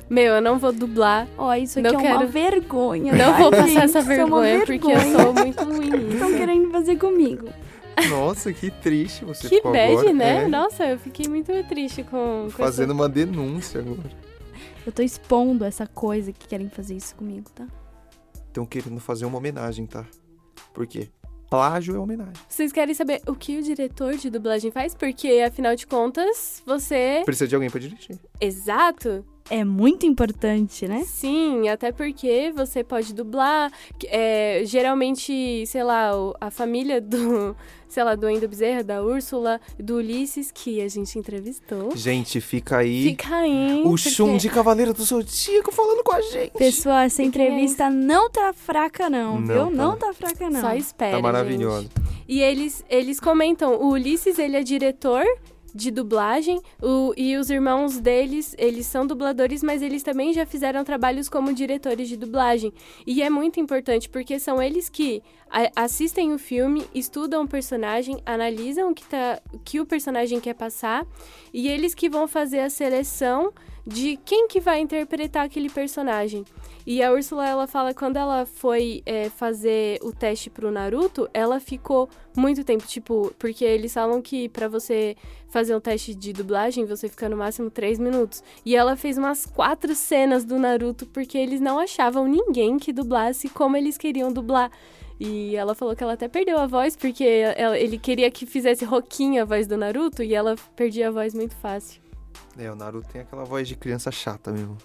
Meu, eu não vou dublar. Ó, isso Não aqui é uma quero- vergonha. Não tá, vou passar gente? essa Isso é uma vergonha, porque eu vergonha. sou muito ruim Estão querendo fazer comigo. Nossa, que triste você Que ficou bad, agora. né? É, Nossa, eu fiquei muito triste com, com fazendo uma denúncia agora. Eu tô expondo essa coisa que querem fazer isso comigo, tá? Estão querendo fazer uma homenagem, tá? Por quê? Plágio é homenagem. Vocês querem saber o que o diretor de dublagem faz? Porque, afinal de contas, você. Precisa de alguém pra dirigir. Exato! É muito importante, né? Sim, até porque você pode dublar. que- é, geralmente, sei lá, a família do. Sei lá, do Endo Bezerra, da Úrsula, do Ulisses, que a gente entrevistou. Gente, fica aí Fica aí. o porque- Shun de Cavaleiro do Zodíaco falando com a gente. Pessoal, essa E quem é entrevista não tá fraca, não, Não viu? tá. Não tá fraca, não. Só espera. Tá maravilhosa. gente. E eles, eles comentam, o Ulisses, ele é diretor de dublagem, o, e os irmãos deles, eles são dubladores, mas eles também já fizeram trabalhos como diretores de dublagem. E é muito importante, porque são eles que a- assistem o filme, estudam o personagem, analisam o que, tá, que o personagem quer passar, e eles que vão fazer a seleção de quem que vai interpretar aquele personagem. E a Úrsula, ela fala quando ela foi é, fazer o teste pro Naruto, ela ficou muito tempo, tipo, porque eles falam que pra você fazer um teste de dublagem, você fica no máximo três minutos. E ela fez umas quatro cenas do Naruto, porque eles não achavam ninguém que dublasse como eles queriam dublar. E ela falou que ela até perdeu a voz, porque ela- ele queria que fizesse roquinho a voz do Naruto, e ela perdia a voz muito fácil. É, o Naruto tem aquela voz de criança chata mesmo.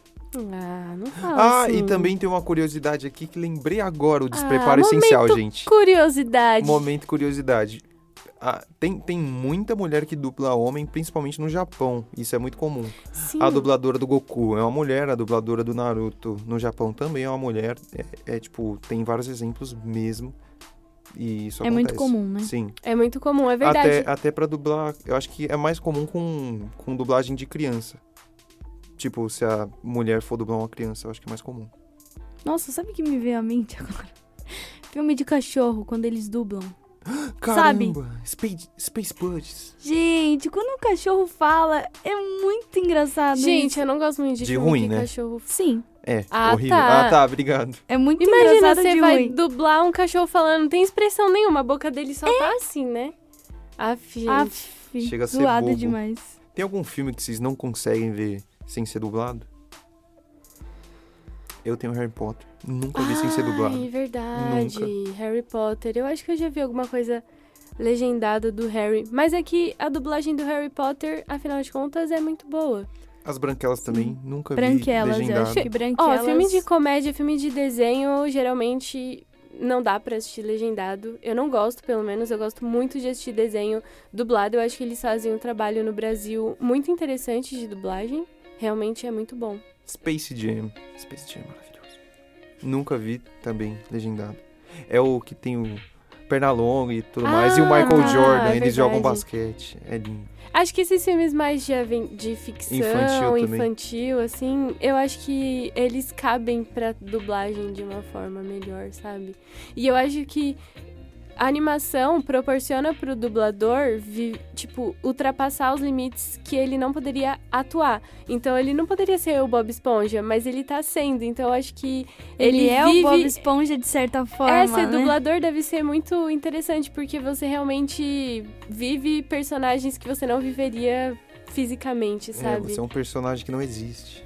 Ah, não fala Ah, assim. e também tem uma curiosidade aqui que lembrei agora, o Ah, despreparo essencial, momento gente. Curiosidade. Momento curiosidade. Ah, tem, tem muita mulher que dubla homem, principalmente no Japão. Isso é muito comum. Sim. A dubladora do Goku é uma mulher, a dubladora do Naruto no Japão também é uma mulher. É, é, tipo, tem vários exemplos mesmo. E isso É muito acontece. comum, né? Sim. É muito comum, é verdade. Até, até pra dublar, eu acho que é mais comum com, com dublagem de criança. Tipo, se a mulher for dublar uma criança, eu acho que é mais comum. Nossa, sabe o que me veio à mente agora? Filme de cachorro, quando eles dublam. Caramba! Space, Space Buddies. Gente, quando o cachorro fala, é muito engraçado. Gente, isso. eu não gosto muito de, De filme ruim, né? cachorro... Sim, É, Ah, horrível. tá. Ah, tá, obrigado. é muito Imagina, engraçado você de vai ruim. dublar um cachorro falando, não tem expressão nenhuma, a boca dele só tá assim, né? Aff, gente. Aff, Chega a ser zoado bobo. demais. Tem algum filme que vocês não conseguem ver sem ser dublado? Eu tenho Harry Potter. Nunca vi sem ser dublado. Ai, verdade. Harry Potter. Eu acho que eu já vi alguma coisa legendada do Harry. Mas é que a dublagem do Harry Potter, afinal de contas, é muito boa. As branquelas também, nunca vi Branquelas, eu acho que Ó, branquelas... filme de comédia, filme de desenho, geralmente não dá pra assistir legendado. Eu não gosto, pelo menos. Eu gosto muito de assistir desenho dublado. Eu acho que eles fazem um trabalho no Brasil muito interessante de dublagem. Realmente é muito bom. Space Jam. Space Jam é maravilhoso. Nunca vi também legendado. É o que tem o Pernalonga e tudo mais. E o Ah, Michael Jordan, é eles jogam basquete. É lindo. Acho que esses filmes mais de, de ficção, Infantil infantil, assim, eu acho que eles cabem pra dublagem de uma forma melhor, sabe? E eu acho que a animação proporciona pro dublador, tipo, ultrapassar os limites que ele não poderia atuar. Então ele não poderia ser o Bob Esponja, mas ele tá sendo. Então eu acho que Ele, ele, é vive... o Bob Esponja de certa forma, É, ser né? dublador deve ser muito interessante, porque você realmente vive personagens que você não viveria fisicamente, É, sabe? você é um personagem que não existe.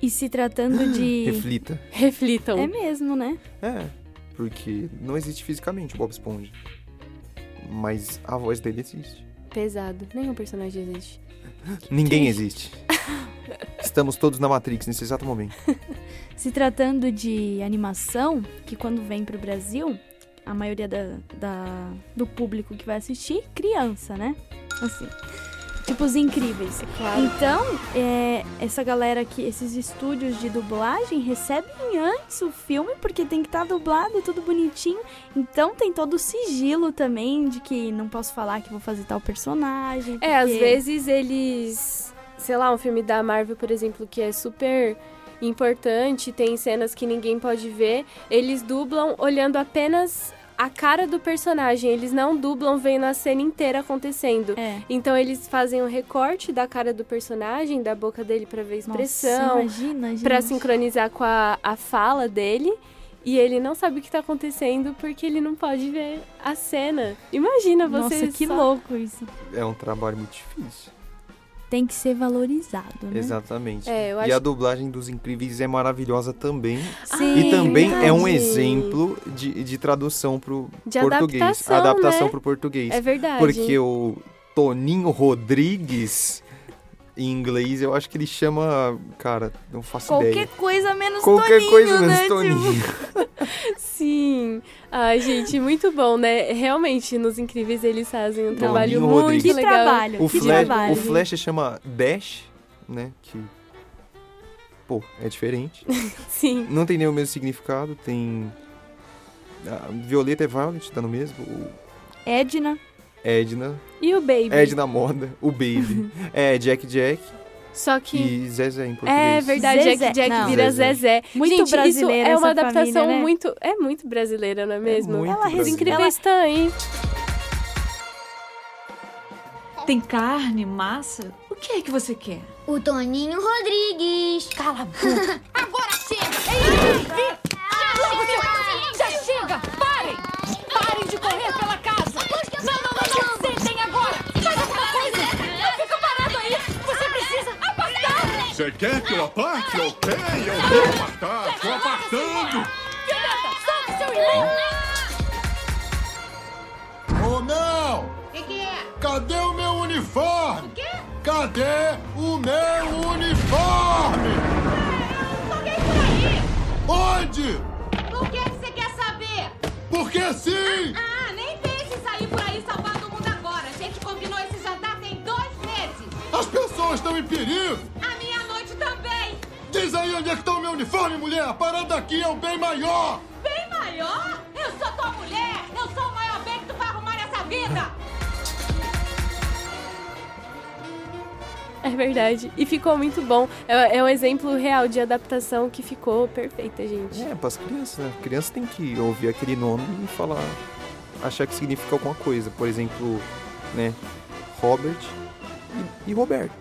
E se tratando de... Reflita. Reflitam. É mesmo, né? É, porque não existe fisicamente o Bob Esponja. mas a voz dele existe. Pesado. Nenhum personagem existe. Ninguém existe. Estamos todos na Matrix nesse exato momento. Se tratando de animação, que quando vem pro Brasil, a maioria da, da- do público que vai assistir, criança, né? Assim. Tipo os incríveis. Claro. Então, é, essa galera aqui, esses estúdios de dublagem recebem antes o filme, porque tem que estar dublado, tudo bonitinho. Então tem todo o sigilo também de que não posso falar que vou fazer tal personagem. É, às porque- vezes eles. Sei lá, um filme da Marvel, por exemplo, que é super importante, tem cenas que ninguém pode ver, eles dublam olhando apenas a cara do personagem. Eles não dublam vendo a cena inteira acontecendo. É. Então eles fazem um recorte da cara do personagem, da boca dele pra ver a expressão, pra sincronizar com a, a fala dele. E ele não sabe o que tá acontecendo porque ele não pode ver a cena. Imagina você. Nossa, que só- louco isso. É um trabalho muito difícil. Tem que ser valorizado, né? Exatamente. É, eu E acho a dublagem dos Incríveis é maravilhosa também. Sim. e também é um verdade. exemplo de, de tradução pro De português. adaptação, adaptação né? pro português. É verdade. Porque o Toninho Rodrigues, em inglês, eu acho que ele chama. Cara, não faço Qualquer ideia. coisa menos Qualquer Toninho, coisa menos né? Tipo, Toninho. Sim. Ai, gente, muito bom, né? Realmente, nos Incríveis eles fazem um trabalho Toninho muito Rodrigues. Que legal. trabalho, O que Flash, trabalho. o Flash chama Dash, né? Que. Pô, é diferente. Sim. Não tem nem o mesmo significado, tem. A Violeta é Violet, tá no mesmo. O Edna. Edna. E o Baby? Edna Moda. O Baby. é Jack Jack Só que. e Zezé em português. É verdade, Zezé. Jack Jack Não. vira Zezé. Zezé. Muito Gente, isso brasileira é uma essa adaptação família, né? muito. É muito brasileira, não é mesmo? muito Ela incríveis estão, hein? Tem carne, massa? O que é que você quer? O Toninho Rodrigues. Cala a boca. Agora chega! Ei, Já chega! Parem! Parem Você quer que eu aparte? Ok, eu vou apartar. Tô apartando. Solta seu irmão! Ô, não! O que, que é? Cadê o meu uniforme? O quê? Cadê o meu uniforme? Joguei por aí! Onde? O que, que você quer saber? Porque sim! Ah, nem pense em sair por aí salvando o mundo agora. A gente combinou esse jantar tem dois meses. As pessoas estão em perigo! Diz aí onde é que tá o meu uniforme, mulher! A parada aqui é o bem maior! Bem maior? Eu sou tua mulher. Eu sou o maior bem que tu vai arrumar nessa vida. É verdade. E ficou muito bom. É, é um exemplo real de adaptação que ficou perfeita, gente. É, pras crianças, né? Criança tem que ouvir aquele nome e falar. achar que significa alguma coisa. Por exemplo, né? Robert e, e Roberto.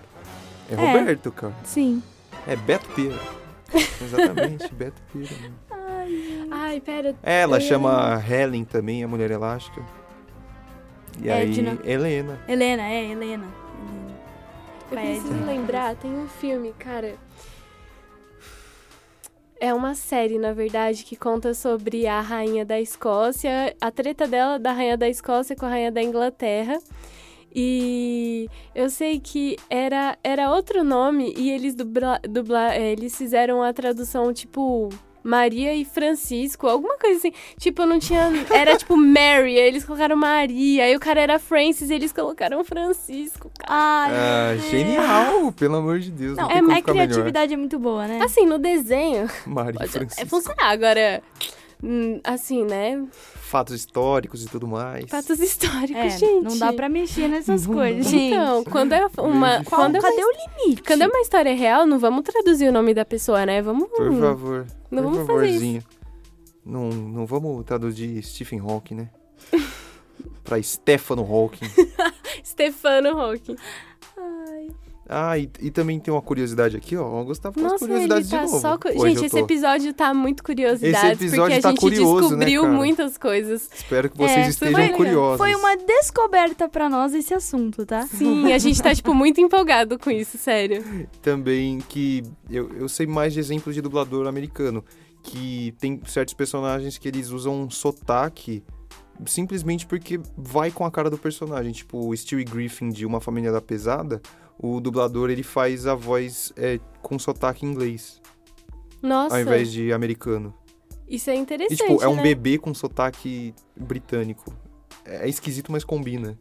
É, É. Roberto, cara. Sim. É Beto Pera. Exatamente, Beto Pera. né? Ai, pera. Ela Eu chama Helen também, a Mulher Elástica. E Edna. aí, Helena. Helena, é, Helena. Helena. Eu Vai, preciso Edna. lembrar, tem um filme, cara. É uma série, na verdade, que conta sobre a rainha da Escócia, a treta dela da rainha da Escócia com a rainha da Inglaterra. E eu sei que era, era outro nome e eles dubla, dubla, é, eles fizeram a tradução tipo Maria e Francisco, alguma coisa assim. Tipo, não tinha. Era tipo Mary, aí eles colocaram Maria, aí o cara era Francis e eles colocaram Francisco. Ai, Ah, genial, pelo amor de Deus. Não, Não, tem é, como a ficar melhor. criatividade é muito boa, né? Assim, no desenho, Maria pode, é Francisco. funcionar. Agora, hum, assim, né? Fatos históricos e tudo mais. Fatos históricos, É, gente. não dá pra mexer nessas Não coisas, dá. gente. Então, quando é uma. Qual, Quando é uma, cadê o limite? quando é uma história real, não vamos traduzir o nome da pessoa, né? Vamos. Por favor. Não por vamos fazer isso. favorzinho. Não, não vamos traduzir Stephen Hawking, né? pra Stefano Hawking. Stefano Hawking. Ah, e, e também tem uma curiosidade aqui, ó. Eu gostava das Nossa, ele curiosidades tá de novo. só. Gente, eu esse tô. episódio tá muito episódio porque a tá gente curioso, né, descobriu cara? muitas coisas. Espero que vocês É, estejam foi- curiosos. Foi uma descoberta pra nós esse assunto, tá? Sim, a gente tá, tipo, muito empolgado com isso, sério. Também que eu, eu sei mais de exemplos de dublador americano. Que tem certos personagens que eles usam um sotaque simplesmente porque vai com a cara do personagem. Tipo, o Stewie Griffin de Uma Família da Pesada, o dublador ele faz a voz é, com sotaque inglês, Nossa, ao invés de americano. isso é E, interessante, tipo, é um né? bebê com sotaque britânico. É esquisito, mas combina.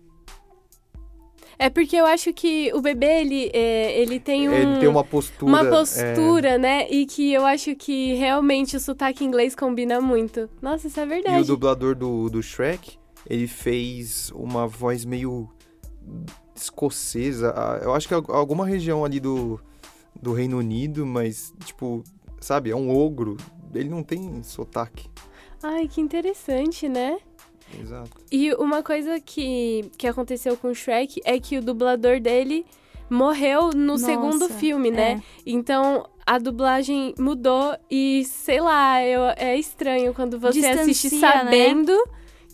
É porque eu acho que o bebê, ele, é, ele tem um... Ele tem uma postura. uma é, postura, né? E que eu acho que realmente o sotaque inglês combina muito. Nossa, isso é E o verdade. dublador do, do Shrek, ele fez uma voz meio escocesa. Eu acho que é alguma região ali do, do Reino Unido, mas, tipo, sabe, é um ogro. Ele não tem sotaque. Ai, que interessante, né? Exato. E uma coisa que, que aconteceu com o Shrek é que o dublador dele morreu no Nossa, segundo filme, né? Então a dublagem mudou e, sei lá, eu, é estranho quando você assiste Distancia, né?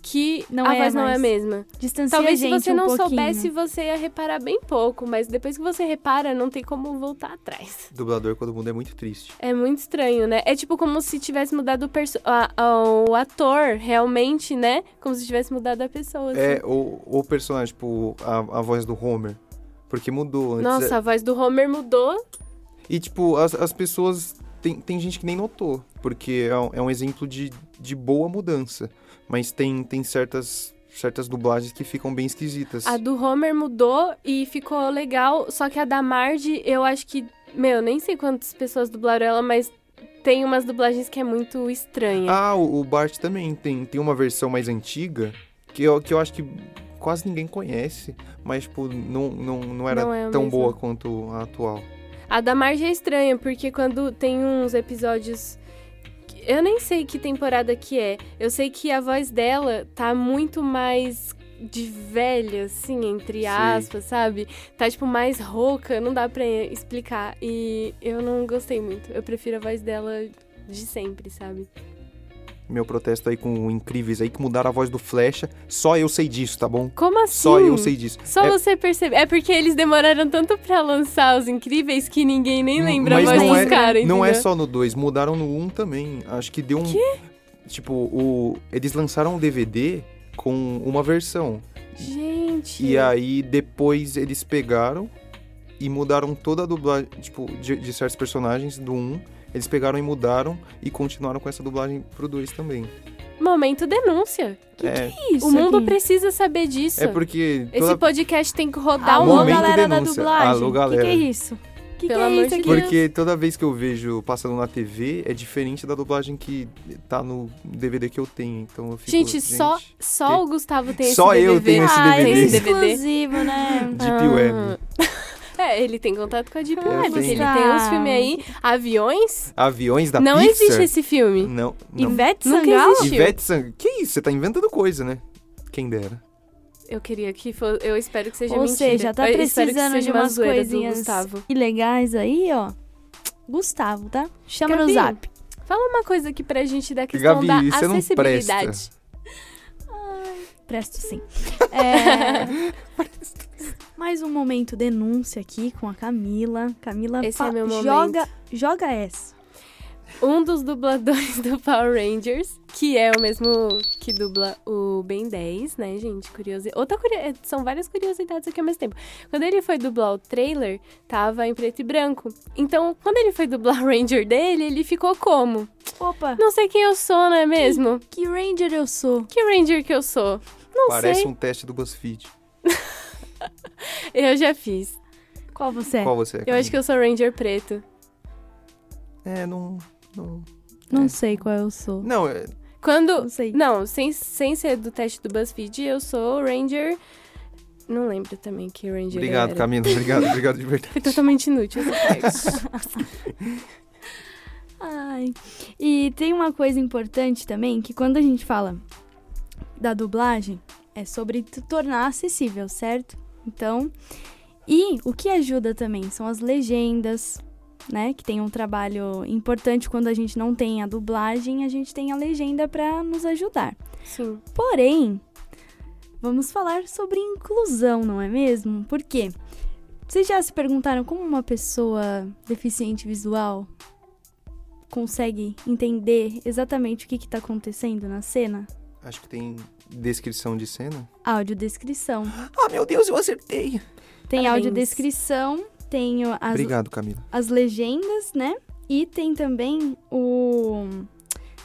Que Não a é voz não é a mesma. Distancia Talvez a se gente você um não pouquinho. soubesse, você ia reparar bem pouco, mas depois que você repara, não tem como voltar atrás. Dublador, quando muda, é muito triste. É muito estranho, né? É tipo como se tivesse mudado o, a- a- o ator, realmente, né? Como se tivesse mudado a pessoa. assim. É, o, o personagem, tipo, a, a voz do Homer. Porque mudou antes. Nossa, é- a voz do Homer mudou. E, tipo, as, as pessoas. Tem, tem gente que nem notou, porque é um, é um exemplo de, de boa mudança. Mas tem, tem certas, certas dublagens que ficam bem esquisitas. A do Homer mudou e ficou legal, só que a da Marge, eu acho que. Meu, nem sei quantas pessoas dublaram ela, mas tem umas dublagens que é muito estranha. Ah, o, o Bart também tem, tem uma versão mais antiga que eu, que eu acho que quase ninguém conhece, mas, tipo, não, não, não era Não é tão boa quanto a atual. A da Marge é estranha, porque quando tem uns episódios. Eu nem sei que temporada que é. Eu sei que a voz dela tá muito mais de velha, assim, entre aspas, sabe? Tá, tipo, mais rouca, não dá pra explicar. E eu não gostei muito. Eu prefiro a voz dela de sempre, sabe? Meu protesto aí com o Incríveis aí, que mudaram a voz do Flecha. Só eu sei disso, tá bom? Como assim? Só eu sei disso. Só É- você percebe. É porque eles demoraram tanto pra lançar os incríveis que ninguém nem lembra mais não dos é, caras, Não é só no 2, mudaram no 1 um também. Acho que deu um. Tipo, o, eles lançaram um DVD com uma versão. Gente. E aí depois eles pegaram e mudaram toda a dublagem, tipo, de, de certos personagens do 1. Um, eles pegaram e mudaram e continuaram com essa dublagem pro 2 também. Momento denúncia. é, Isso o mundo aqui. precisa saber disso. é porque. Esse toda- podcast tem que rodar Alô, o mundo. Momento galera da denúncia. dublagem. Alô, O que, galera. que é isso? Que que Pelo é amor isso de aqui? Deus. Porque toda vez que eu vejo passando na TV é diferente da dublagem que tá no DVD que eu tenho. Então eu fico. Gente, só, só que- o Gustavo tem Só esse eu DVD. tenho esse ah, DVD. esse é Esse DVD. exclusivo, né? Deep Ah. Web. É, ele tem contato com a Deep Ah, Web. Ele tem uns filmes aí. Aviões? Aviões da não Pixar? existe esse filme. Não, não. Ivete Nunca Sangalo? existiu. Ivete Sang... Que isso? Você tá inventando coisa, né? Quem dera. Eu queria que fosse. Eu espero que seja Ou mentira. seja, tá precisando de uma umas do coisinhas Gustavo. ilegais aí, ó. Gustavo, tá? Chama Gabi, no zap. Fala uma coisa aqui pra gente da questão Gabi, da você não acessibilidade. presta. Presto sim. É... Mais um momento denúncia aqui com a Camila. Camila Esse é meu momento. joga, joga essa. um dos dubladores do Power Rangers, que é o mesmo que dubla o Ben 10, né, gente? Curiosi... Outra curio... é, São várias curiosidades aqui ao mesmo tempo. Quando ele foi dublar o trailer, tava em preto e branco. Então, quando ele foi dublar o Ranger dele, ele ficou como? Opa, Não sei quem eu sou, não é mesmo? que ranger eu sou? Que Ranger que eu sou? Não Parece sei. um teste do BuzzFeed. Eu já fiz. Qual você é? Qual você é? Eu acho que eu sou Ranger preto. É, não... Não, Não É. sei qual eu sou. não é... Quando. Não sei. Não, sem, sem ser do teste do BuzzFeed, eu sou Ranger. Não lembro também que Ranger Obrigado, era. Camila. Obrigado, obrigado de verdade. Foi totalmente inútil. Ai. E tem uma coisa importante também, que quando a gente fala da dublagem, é sobre tu tornar acessível, certo? Então, e o que ajuda também são as legendas, né? Que tem um trabalho importante quando a gente não tem a dublagem, a gente tem a legenda para nos ajudar. Sim. Porém, vamos falar sobre inclusão, não é mesmo? Por quê? Vocês já se perguntaram como uma pessoa deficiente visual consegue entender exatamente o que está acontecendo na cena? Acho que tem descrição de cena. Audiodescrição. Ah, meu Deus, eu acertei! Tem Parabéns. audiodescrição, tem o- as, Obrigado, Camila. as legendas, né? E tem também o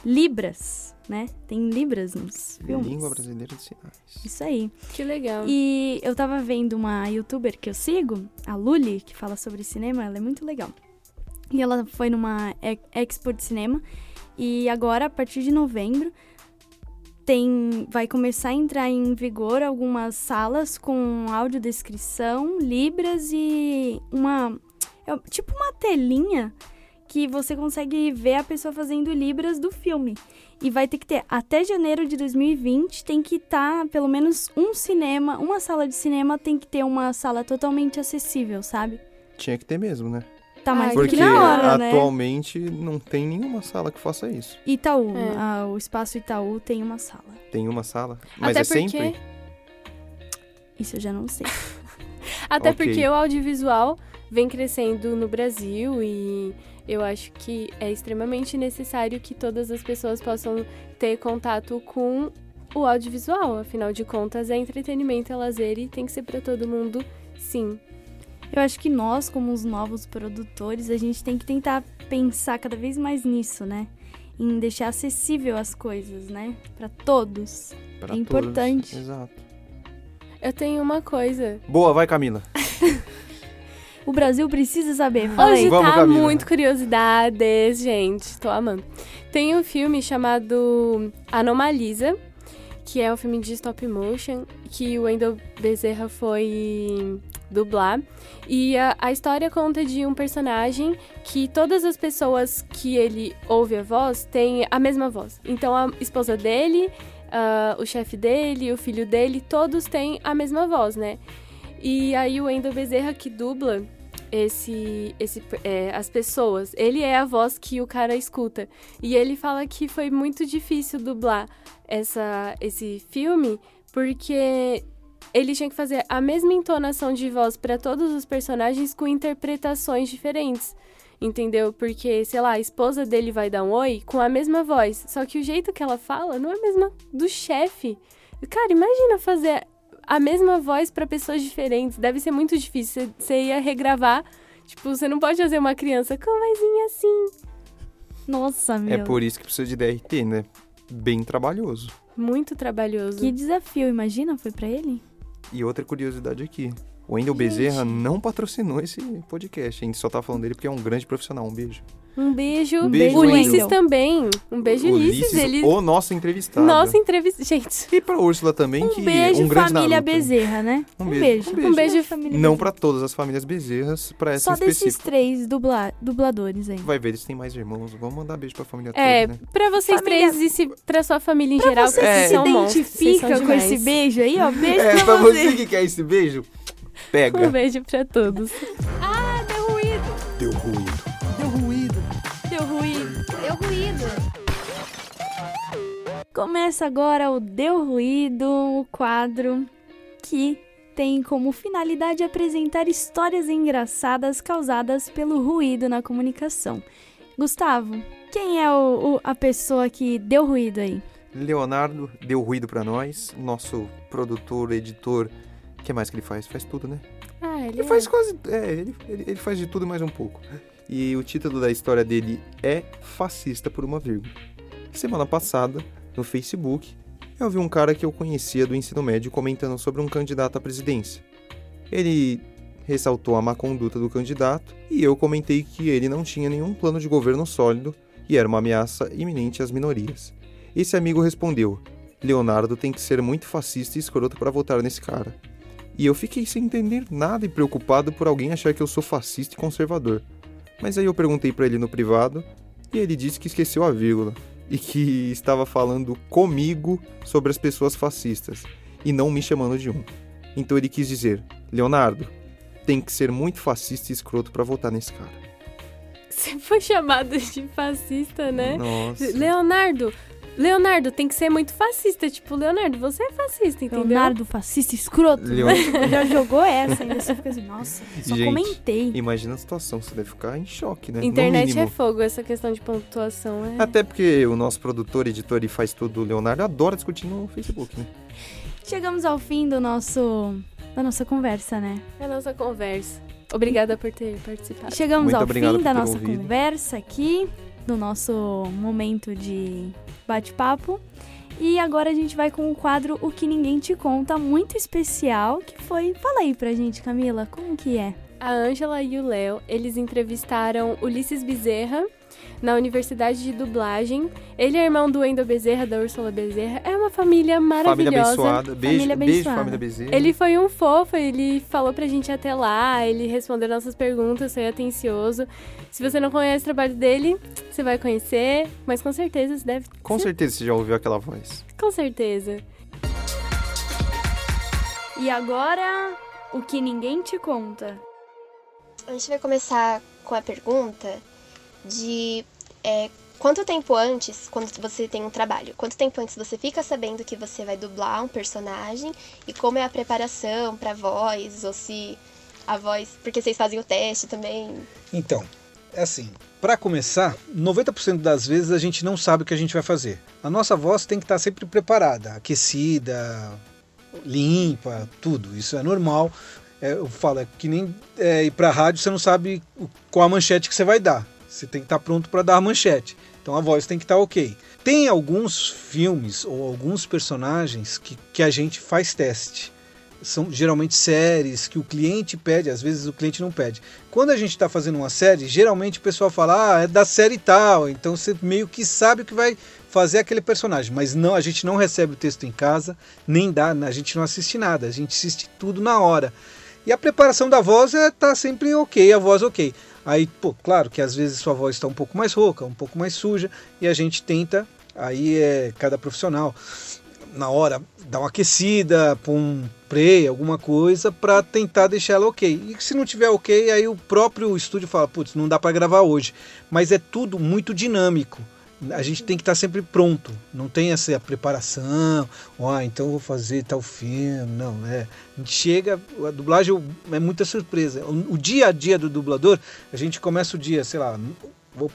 Libras, né? Tem Libras nos filmes. Língua brasileira de sinais. Isso aí. Que legal. E eu tava vendo uma youtuber que eu sigo, a Luli, que fala sobre cinema, ela é muito legal. E ela foi numa expo de cinema e agora, a partir de novembro, tem vai começar a entrar em vigor algumas salas com audiodescrição, libras e uma é tipo uma telinha que você consegue ver a pessoa fazendo libras do filme. E vai ter que ter, até janeiro de 2020, tem que estar, pelo menos um cinema, uma sala de cinema tem que ter uma sala totalmente acessível, sabe? Tinha que ter mesmo, né? Tá mais do Porque que na hora, né? atualmente não tem nenhuma sala que faça isso. Itaú, É. ah, o Espaço Itaú tem uma sala. Tem uma sala, mas Até é porque... sempre. Isso eu já não sei. Até Ok. porque o audiovisual vem crescendo no Brasil e eu acho que é extremamente necessário que todas as pessoas possam ter contato com o audiovisual. Afinal de contas, é entretenimento, é lazer e tem que ser pra todo mundo, sim. Eu acho que nós, como os novos produtores, a gente tem que tentar pensar cada vez mais nisso, né? Em deixar acessível as coisas, né? Pra todos. pra é todos. importante. Exato. Eu tenho uma coisa. Boa, vai, Camila. O Brasil precisa saber. Fala Hoje aí. Vamos, tá Camila. muito curiosidades, gente. Tô amando. Tem um filme chamado Anomalisa, que é um filme de stop motion, que o Wendell Bezerra foi dublar. E a, a história conta de um personagem que todas as pessoas que ele ouve a voz têm a mesma voz. Então a esposa dele, ah, o chefe dele, o filho dele, todos têm a mesma voz, né? E aí o Wendell Bezerra que dubla esse, esse, é, as pessoas. Ele é a voz que o cara escuta. E ele fala que foi muito difícil dublar essa, esse filme porque ele tinha que fazer a mesma entonação de voz para todos os personagens com interpretações diferentes. Entendeu? Porque, sei lá, a esposa dele vai dar um oi com a mesma voz. Só que o jeito que ela fala não é a mesma do chefe. Cara, imagina fazer a mesma voz para pessoas diferentes. Deve ser muito difícil. Você- ia regravar. Tipo, você não pode fazer uma criança com vozinha assim. Nossa, meu. É por isso que precisa de DRT, né? Bem trabalhoso. Muito trabalhoso. Que desafio, imagina, foi pra ele? E outra curiosidade aqui. O Wendel Bezerra não patrocinou esse podcast. A gente só tá falando dele porque é um grande profissional. Um beijo. Um beijo. Um beijo, Ulisses Wendel. também. Um beijo, Ulisses. Ele... o nosso entrevistado. Nossa entrevista. Gente, E pra Úrsula também, que Um beijo, um grande família Naruto. Bezerra, né? Um beijo, um um beijo. família Não pra todas as famílias Bezerras, pra essa Só desses três dubla... dubladores aí. Vai ver, eles têm mais irmãos. Vamos mandar beijo pra família É, toda, né? pra vocês Família- três e se, pra sua família em Pra geral, você que que vocês se identifica com esse beijo aí, ó. Beijo É, pra pra você. você que quer esse beijo, pega. Um beijo pra todos. Ah, Começa agora o Deu Ruído, o quadro que tem como finalidade apresentar histórias engraçadas causadas pelo ruído na comunicação. Gustavo, quem é o, o- a pessoa que deu ruído aí? Leonardo deu ruído pra nós. Nosso produtor, editor. O que mais que ele faz? Faz tudo, né? Ah, ele, Ele faz quase. É, ele, ele, ele faz de tudo e mais um pouco. E o título da história dele é Fascista por uma vírgula. Semana passada, no Facebook, eu vi um cara que eu conhecia do ensino médio comentando sobre um candidato à presidência. Ele ressaltou a má conduta do candidato e eu comentei que ele não tinha nenhum plano de governo sólido e era uma ameaça iminente às minorias. Esse amigo respondeu: Leonardo tem que ser muito fascista e escroto para votar nesse cara. E eu fiquei sem entender nada e preocupado por alguém achar que eu sou fascista e conservador. Mas aí eu perguntei pra ele no privado e ele disse que esqueceu a vírgula e que estava falando comigo sobre as pessoas fascistas e não me chamando de um. Então ele quis dizer: Leonardo, tem que ser muito fascista e escroto pra votar nesse cara. Você foi chamado de fascista, né? Nossa. Leonardo, Leonardo tem que ser muito fascista. Tipo, Leonardo, você é fascista, entendeu? Leonardo, fascista escroto. Leon- Já jogou essa ainda. Você fica assim, nossa, só Gente, comentei. Imagina a situação, você deve ficar em choque, né? No Internet é fogo, essa questão de pontuação é. Até porque o nosso produtor, editor e faz tudo, o Leonardo, adora discutir no Facebook, né? Chegamos ao fim do nosso da nossa conversa, né? É a nossa conversa. Obrigada por ter participado. Chegamos Muito ao fim da nossa ouvido. conversa aqui, do nosso momento de bate-papo. E agora a gente vai com o quadro O Que Ninguém Te Conta, muito especial, que foi... Fala aí pra gente, Camila, como que é? A Ângela e o Léo, eles entrevistaram Ulisses Bezerra na Universidade de Dublagem. Ele é irmão do Wendel Bezerra, da Úrsula Bezerra. É uma família maravilhosa. Família abençoada. Beijo, Família beijo, abençoada. família Bezerra. Ele foi um fofo, ele falou pra gente até lá, ele respondeu nossas perguntas, foi atencioso. Se você não conhece o trabalho dele, você vai conhecer, mas com certeza você deve. Com certeza você já ouviu aquela voz. Com certeza. E agora, o que ninguém te conta. A gente vai começar com a pergunta de é, quanto tempo antes, quando você tem um trabalho, quanto tempo antes você fica sabendo que você vai dublar um personagem e como é a preparação pra voz, ou se a voz. Porque vocês fazem o teste também. Então, é assim, para começar, 90% das vezes a gente não sabe o que a gente vai fazer. A nossa voz tem que estar sempre preparada, aquecida, limpa, tudo. Isso é normal. É, eu falo, é que nem é, ir para rádio, você não sabe qual a manchete que você vai dar. Você tem que estar pronto para dar a manchete. Então a voz tem que estar ok. Tem alguns filmes ou alguns personagens que, que a gente faz teste. São geralmente séries que o cliente pede, às vezes o cliente não pede. Quando a gente está fazendo uma série, geralmente o pessoal fala, ah, é da série tal, então você meio que sabe o que vai fazer aquele personagem, mas não, a gente não recebe o texto em casa, nem dá, a gente não assiste nada, a gente assiste tudo na hora. E a preparação da voz é tá sempre ok, a voz ok. Aí, pô, claro que às vezes sua voz está um pouco mais rouca, um pouco mais suja, e a gente tenta, aí é cada profissional, na hora, dar uma aquecida, pôr um spray, alguma coisa, para tentar deixar ela ok. E se não tiver ok, aí o próprio estúdio fala, putz, não dá para gravar hoje. Mas é tudo muito dinâmico. A gente tem que estar sempre pronto. Não tem essa preparação. Ah, então vou fazer tal filme. Não, é. A gente chega, a dublagem é muita surpresa. O, o dia a dia do dublador, a gente começa o dia, sei lá, vou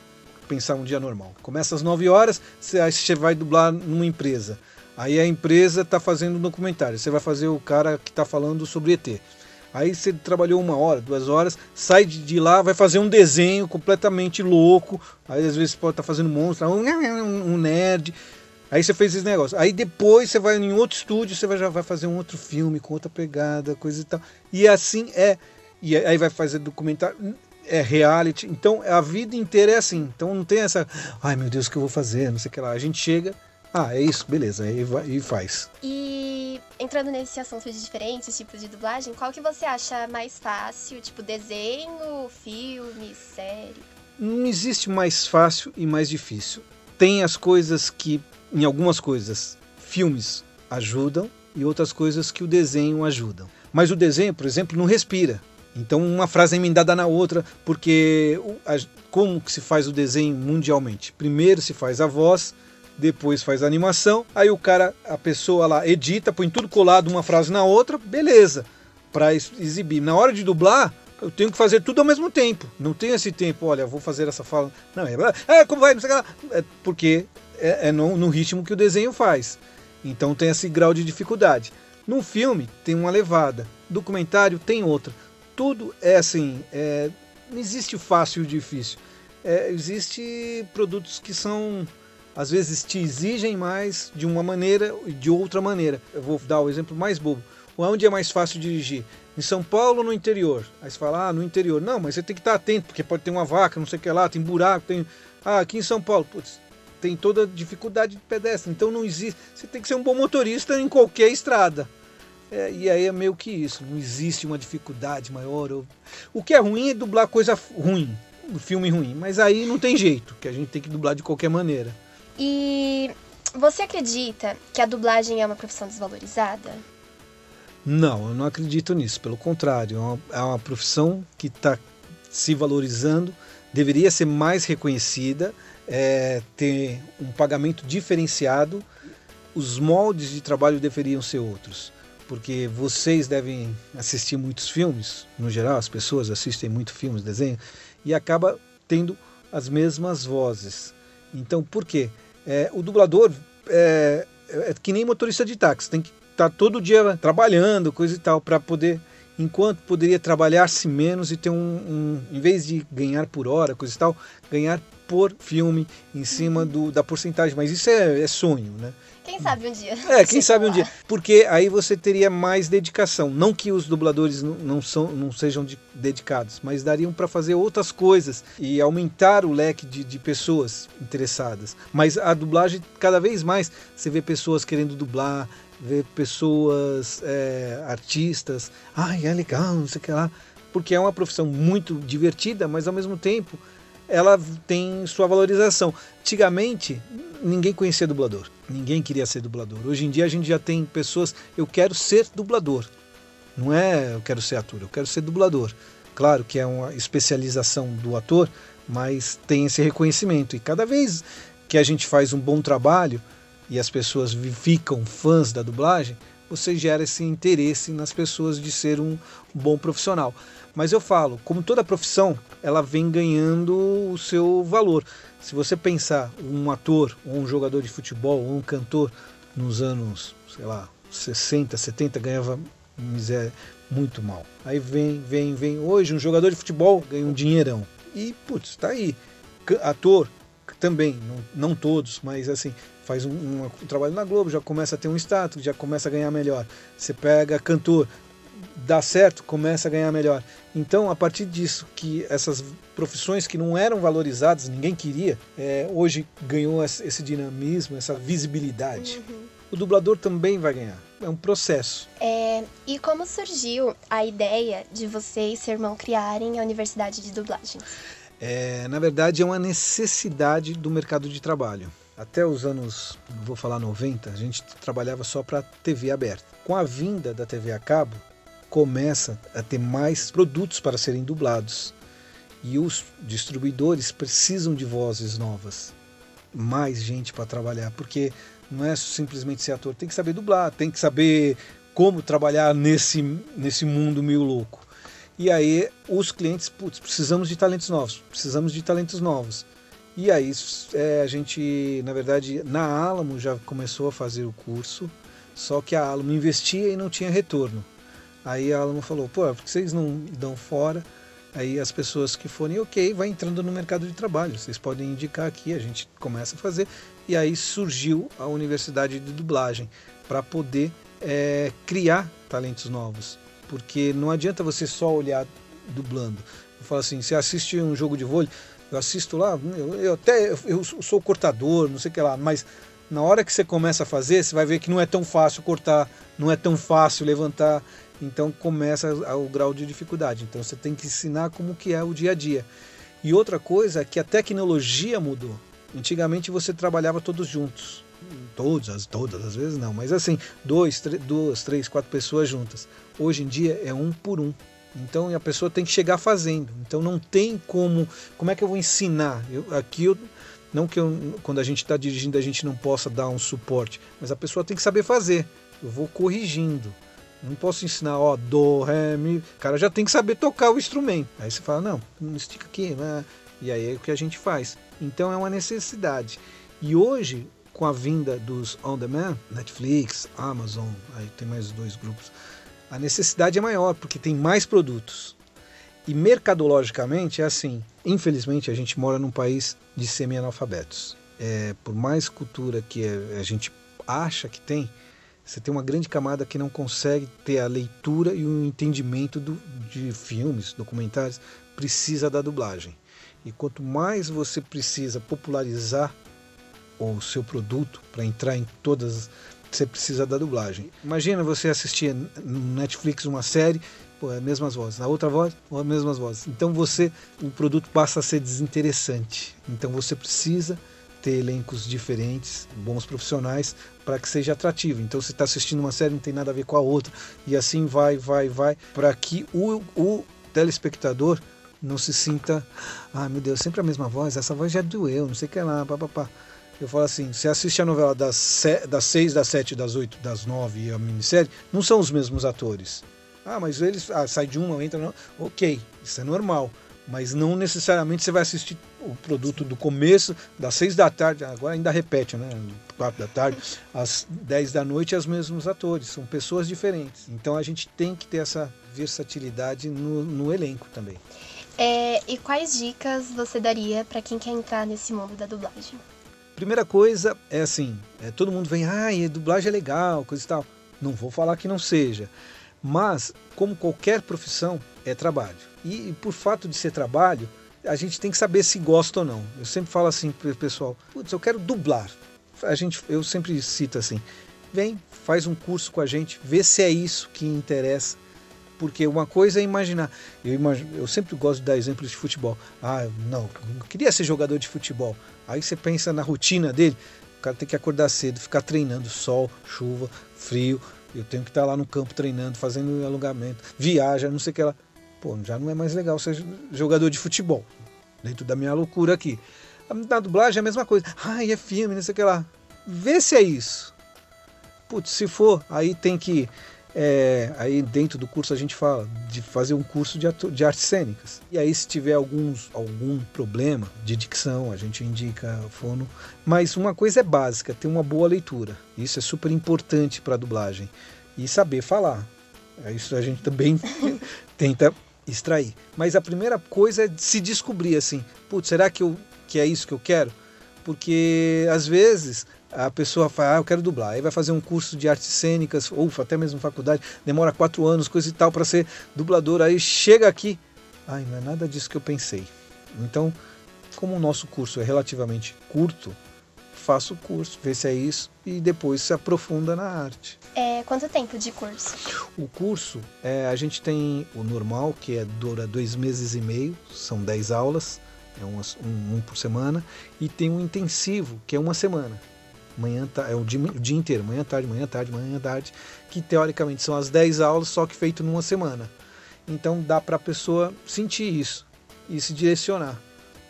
pensar um dia normal. Começa às 9 horas, você vai dublar numa empresa. Aí a empresa está fazendo um documentário. Você vai fazer o cara que está falando sobre ET. Aí você trabalhou uma hora, duas horas, sai de, lá, vai fazer um desenho completamente louco. Aí às vezes pode estar fazendo monstro, um, um nerd. Aí você fez esse negócio. Aí depois você vai em outro estúdio, você vai, já vai fazer um outro filme com outra pegada, coisa e tal. E assim é. E aí vai fazer documentário, é reality. Então a vida inteira é assim. Então não tem essa, ai meu Deus, o que eu vou fazer? Não sei o que lá. A gente chega, ah, é isso, beleza, aí vai, e faz. E entrando nesse assunto de diferentes tipos de dublagem, qual que você acha mais fácil? Tipo, desenho, filme, série? Não existe mais fácil e mais difícil. Tem as coisas que, em algumas coisas, filmes ajudam e outras coisas que o desenho ajudam. Mas o desenho, por exemplo, não respira. Então uma frase é emendada na outra, porque como que se faz o desenho mundialmente? Primeiro se faz a voz, depois faz a animação, aí o cara, a pessoa lá edita, põe tudo colado uma frase na outra, beleza, para exibir. Na hora de dublar, eu tenho que fazer tudo ao mesmo tempo. Não tem esse tempo, olha, vou fazer essa fala. Não, é, é como vai, não sei lá. É porque é, é no, no ritmo que o desenho faz. Então tem esse grau de dificuldade. Num filme tem uma levada, documentário tem outra. Tudo é assim, é, não existe o fácil e o difícil. É, existe produtos que são às vezes te exigem mais de uma maneira e de outra maneira. Eu vou dar o exemplo mais bobo. Onde é mais fácil dirigir? Em São Paulo ou no interior? Aí você fala, ah, no interior. Não, mas você tem que estar atento, porque pode ter uma vaca, não sei o que lá, tem buraco, tem. Ah, aqui em São Paulo, putz, tem toda a dificuldade de pedestre. Então não existe. Você tem que ser um bom motorista em qualquer estrada. É, e aí é meio que isso. Não existe uma dificuldade maior. Ou... O que é ruim é dublar coisa ruim, filme ruim. Mas aí não tem jeito, que a gente tem que dublar de qualquer maneira. E você acredita que a dublagem é uma profissão desvalorizada? Não, eu não acredito nisso. Pelo contrário, é uma, é uma profissão que está se valorizando, deveria ser mais reconhecida. é, ter um pagamento diferenciado, os moldes de trabalho deveriam ser outros. Porque vocês devem assistir muitos filmes, no geral, as pessoas assistem muito filmes, desenho, e acaba tendo as mesmas vozes. Então, por quê? É, o dublador é, é que nem motorista de táxi, tem que estar tá todo dia trabalhando, coisa e tal, para poder enquanto poderia trabalhar-se menos e ter um, um, em vez de ganhar por hora, coisa e tal, ganhar por filme em cima do, da porcentagem. Mas isso é, é sonho, né? Quem sabe um dia. É, quem sabe um dia. Porque aí você teria mais dedicação. Não que os dubladores não, são, não sejam de, dedicados, mas dariam para fazer outras coisas e aumentar o leque de, de pessoas interessadas. Mas a dublagem, cada vez mais, você vê pessoas querendo dublar, ver pessoas, é, artistas, ai, é legal, não sei o que lá, porque é uma profissão muito divertida, mas ao mesmo tempo ela tem sua valorização. Antigamente, ninguém conhecia dublador, ninguém queria ser dublador. Hoje em dia a gente já tem pessoas, eu quero ser dublador. Não é eu quero ser ator, eu quero ser dublador. Claro que é uma especialização do ator, mas tem esse reconhecimento. E cada vez que a gente faz um bom trabalho, e as pessoas ficam fãs da dublagem, você gera esse interesse nas pessoas de ser um bom profissional. Mas eu falo, como toda profissão, ela vem ganhando o seu valor. Se você pensar um ator, ou um jogador de futebol, ou um cantor nos anos, sei lá, 60, 70 ganhava miséria muito mal. Aí vem, vem, vem. Hoje um jogador de futebol ganha um dinheirão. E, putz, tá aí. Ator também, não, não todos, mas assim, faz um, um, um, trabalho na Globo, já começa a ter um status, já começa a ganhar melhor. Você pega cantor, dá certo, começa a ganhar melhor. Então, a partir disso, que essas profissões que não eram valorizadas, ninguém queria, é, hoje ganhou esse dinamismo, essa visibilidade. Uhum. O dublador também vai ganhar. É um processo. É, e como surgiu a ideia de você e seu irmão criarem a Universidade de Dublagem? É, na verdade, é uma necessidade do mercado de trabalho. Até os anos, vou falar 90, a gente trabalhava só para TV aberta. Com a vinda da TV a cabo, começa a ter mais produtos para serem dublados. E os distribuidores precisam de vozes novas. Mais gente para trabalhar, porque não é simplesmente ser ator, tem que saber dublar, tem que saber como trabalhar nesse, nesse mundo meio louco. E aí os clientes, putz, precisamos de talentos novos, precisamos de talentos novos. E aí é, a gente, na verdade, na Alamo já começou a fazer o curso, só que a Alamo investia e não tinha retorno. Aí a Alamo falou, pô, por que vocês não dão fora? Aí as pessoas que forem ok, vai entrando no mercado de trabalho. Vocês podem indicar aqui, a gente começa a fazer. E aí surgiu a Universidade de Dublagem para poder é, criar talentos novos. Porque não adianta você só olhar dublando. Eu falo assim, você assiste um jogo de vôlei, eu assisto lá, eu, eu até eu sou cortador, não sei o que lá, mas na hora que você começa a fazer, você vai ver que não é tão fácil cortar, não é tão fácil levantar, então começa o grau de dificuldade. Então você tem que ensinar como que é o dia a dia. E outra coisa é que a tecnologia mudou. Antigamente você trabalhava todos juntos. Todas, todas as vezes não, mas assim, dois, duas, três, quatro pessoas juntas. Hoje em dia é um por um. Então a pessoa tem que chegar fazendo. Então não tem como. Como é que eu vou ensinar? Eu, aqui eu. Não que eu, quando a gente está dirigindo a gente não possa dar um suporte, mas a pessoa tem que saber fazer. Eu vou corrigindo. Não posso ensinar, ó, do, ré, mi. O cara já tem que saber tocar o instrumento. Aí você fala, não, não estica aqui, né? E aí é o que a gente faz. Então é uma necessidade. E hoje, com a vinda dos on demand, Netflix, Amazon, aí tem mais dois grupos a necessidade é maior, porque tem mais produtos. E mercadologicamente é assim. Infelizmente, a gente mora num país de semi-analfabetos. É, por mais cultura que a gente acha que tem, você tem uma grande camada que não consegue ter a leitura e o entendimento do, de filmes, documentários, precisa da dublagem. E quanto mais você precisa popularizar o seu produto para entrar em todas você precisa da dublagem. Imagina você assistir no Netflix uma série, pô, as mesmas vozes, na outra voz, as mesmas vozes. Então você, o produto passa a ser desinteressante. Então você precisa ter elencos diferentes, bons profissionais, para que seja atrativo. Então você está assistindo uma série, não tem nada a ver com a outra, e assim vai, vai, vai, para que o, o telespectador não se sinta, ah, meu Deus, sempre a mesma voz, essa voz já doeu, não sei o que lá, papapá. Eu falo assim, você assiste a novela das, se, das 6, das 7, das 8, das 9 e a minissérie, não são os mesmos atores. Ah, mas eles ah, sai de uma, entra no... Ok, isso é normal. Mas não necessariamente você vai assistir o produto do começo, das 6 da tarde, agora ainda repete, né? 4 da tarde, às 10 da noite, os mesmos atores. São pessoas diferentes. Então a gente tem que ter essa versatilidade no, no elenco também. É, e quais dicas você daria para quem quer entrar nesse mundo da dublagem? Primeira coisa é assim, é, todo mundo vem, ah, dublagem é legal, coisa e tal. Não vou falar que não seja, mas como qualquer profissão é trabalho. E, e por fato de ser trabalho, a gente tem que saber se gosta ou não. Eu sempre falo assim pro pessoal, putz, eu quero dublar. A gente, eu sempre cito assim, vem, faz um curso com a gente, vê se é isso que interessa. Porque uma coisa é imaginar. Eu, eu sempre gosto de dar exemplos de futebol. Ah, não, eu queria ser jogador de futebol. Aí você pensa na rotina dele, o cara tem que acordar cedo, ficar treinando, sol, chuva, frio. Eu tenho que estar lá no campo treinando, fazendo alongamento, viaja, não sei o que lá. Pô, já não é mais legal ser jogador de futebol. Dentro da minha loucura aqui. Na dublagem é a mesma coisa. Ai, é filme, não sei o que lá. Vê se é isso. Putz, se for, aí tem que é, aí dentro do curso a gente fala de fazer um curso de, de artes cênicas. E aí se tiver alguns, algum problema de dicção, a gente indica fono. Mas uma coisa é básica, ter uma boa leitura. Isso é super importante para a dublagem. E saber falar. É isso a gente também tenta extrair. Mas a primeira coisa é se descobrir assim, putz, será que, eu, que é isso que eu quero? Porque às vezes a pessoa fala, ah, eu quero dublar, aí vai fazer um curso de artes cênicas, ou até mesmo faculdade, demora quatro anos, coisa e tal, para ser dublador, aí chega aqui, ai, não é nada disso que eu pensei. Então, como o nosso curso é relativamente curto, faça o curso, vê se é isso e depois se aprofunda na arte. É, quanto tempo de curso? O curso, é, a gente tem o normal, que é, dura dois meses e meio, são dez aulas, é um, um, um por semana, e tem um intensivo, que é uma semana manhã, é o dia, o dia inteiro, manhã, tarde, manhã, tarde, manhã, tarde, que teoricamente são as 10 aulas, só que feito numa semana. Então dá para a pessoa sentir isso e se direcionar.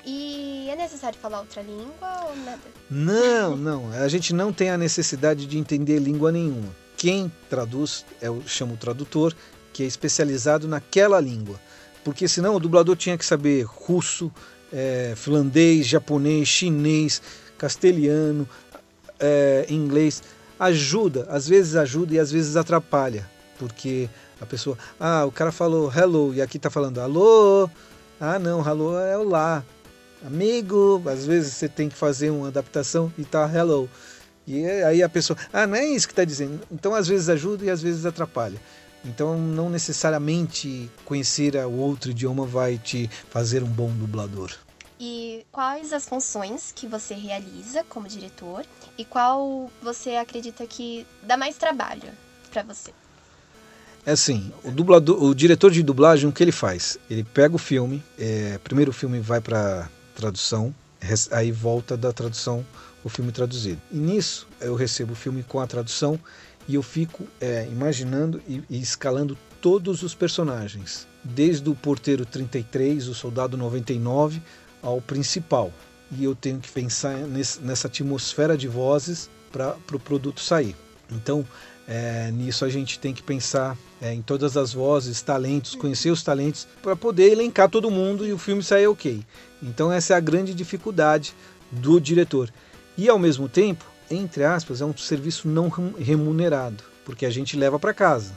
E é necessário falar outra língua ou nada? Não, não. A gente não tem a necessidade de entender língua nenhuma. Quem traduz é o chama o tradutor, que é especializado naquela língua. Porque senão o dublador tinha que saber russo, é, finlandês, japonês, chinês, castelhano, é, em inglês ajuda, às vezes ajuda e às vezes atrapalha, porque a pessoa, ah, o cara falou hello e aqui tá falando alô, ah não, hello é olá, amigo, às vezes você tem que fazer uma adaptação e tá hello. E aí a pessoa, ah, não é isso que está dizendo. Então às vezes ajuda e às vezes atrapalha. Então não necessariamente conhecer o outro idioma vai te fazer um bom dublador. E quais as funções que você realiza como diretor e qual você acredita que dá mais trabalho para você? É assim, o dublador, o diretor de dublagem, o que ele faz? Ele pega o filme, é, primeiro o filme vai para tradução, aí volta da tradução o filme traduzido. E nisso eu recebo o filme com a tradução e eu fico é, imaginando e, e escalando todos os personagens, desde o porteiro 33, o soldado 99, ao principal. E eu tenho que pensar nessa atmosfera de vozes para o pro produto sair. Então, é, nisso a gente tem que pensar é, em todas as vozes, talentos, conhecer os talentos, para poder elencar todo mundo e o filme sair ok. Então, essa é a grande dificuldade do diretor. E, ao mesmo tempo, entre aspas, é um serviço não remunerado, porque a gente leva para casa.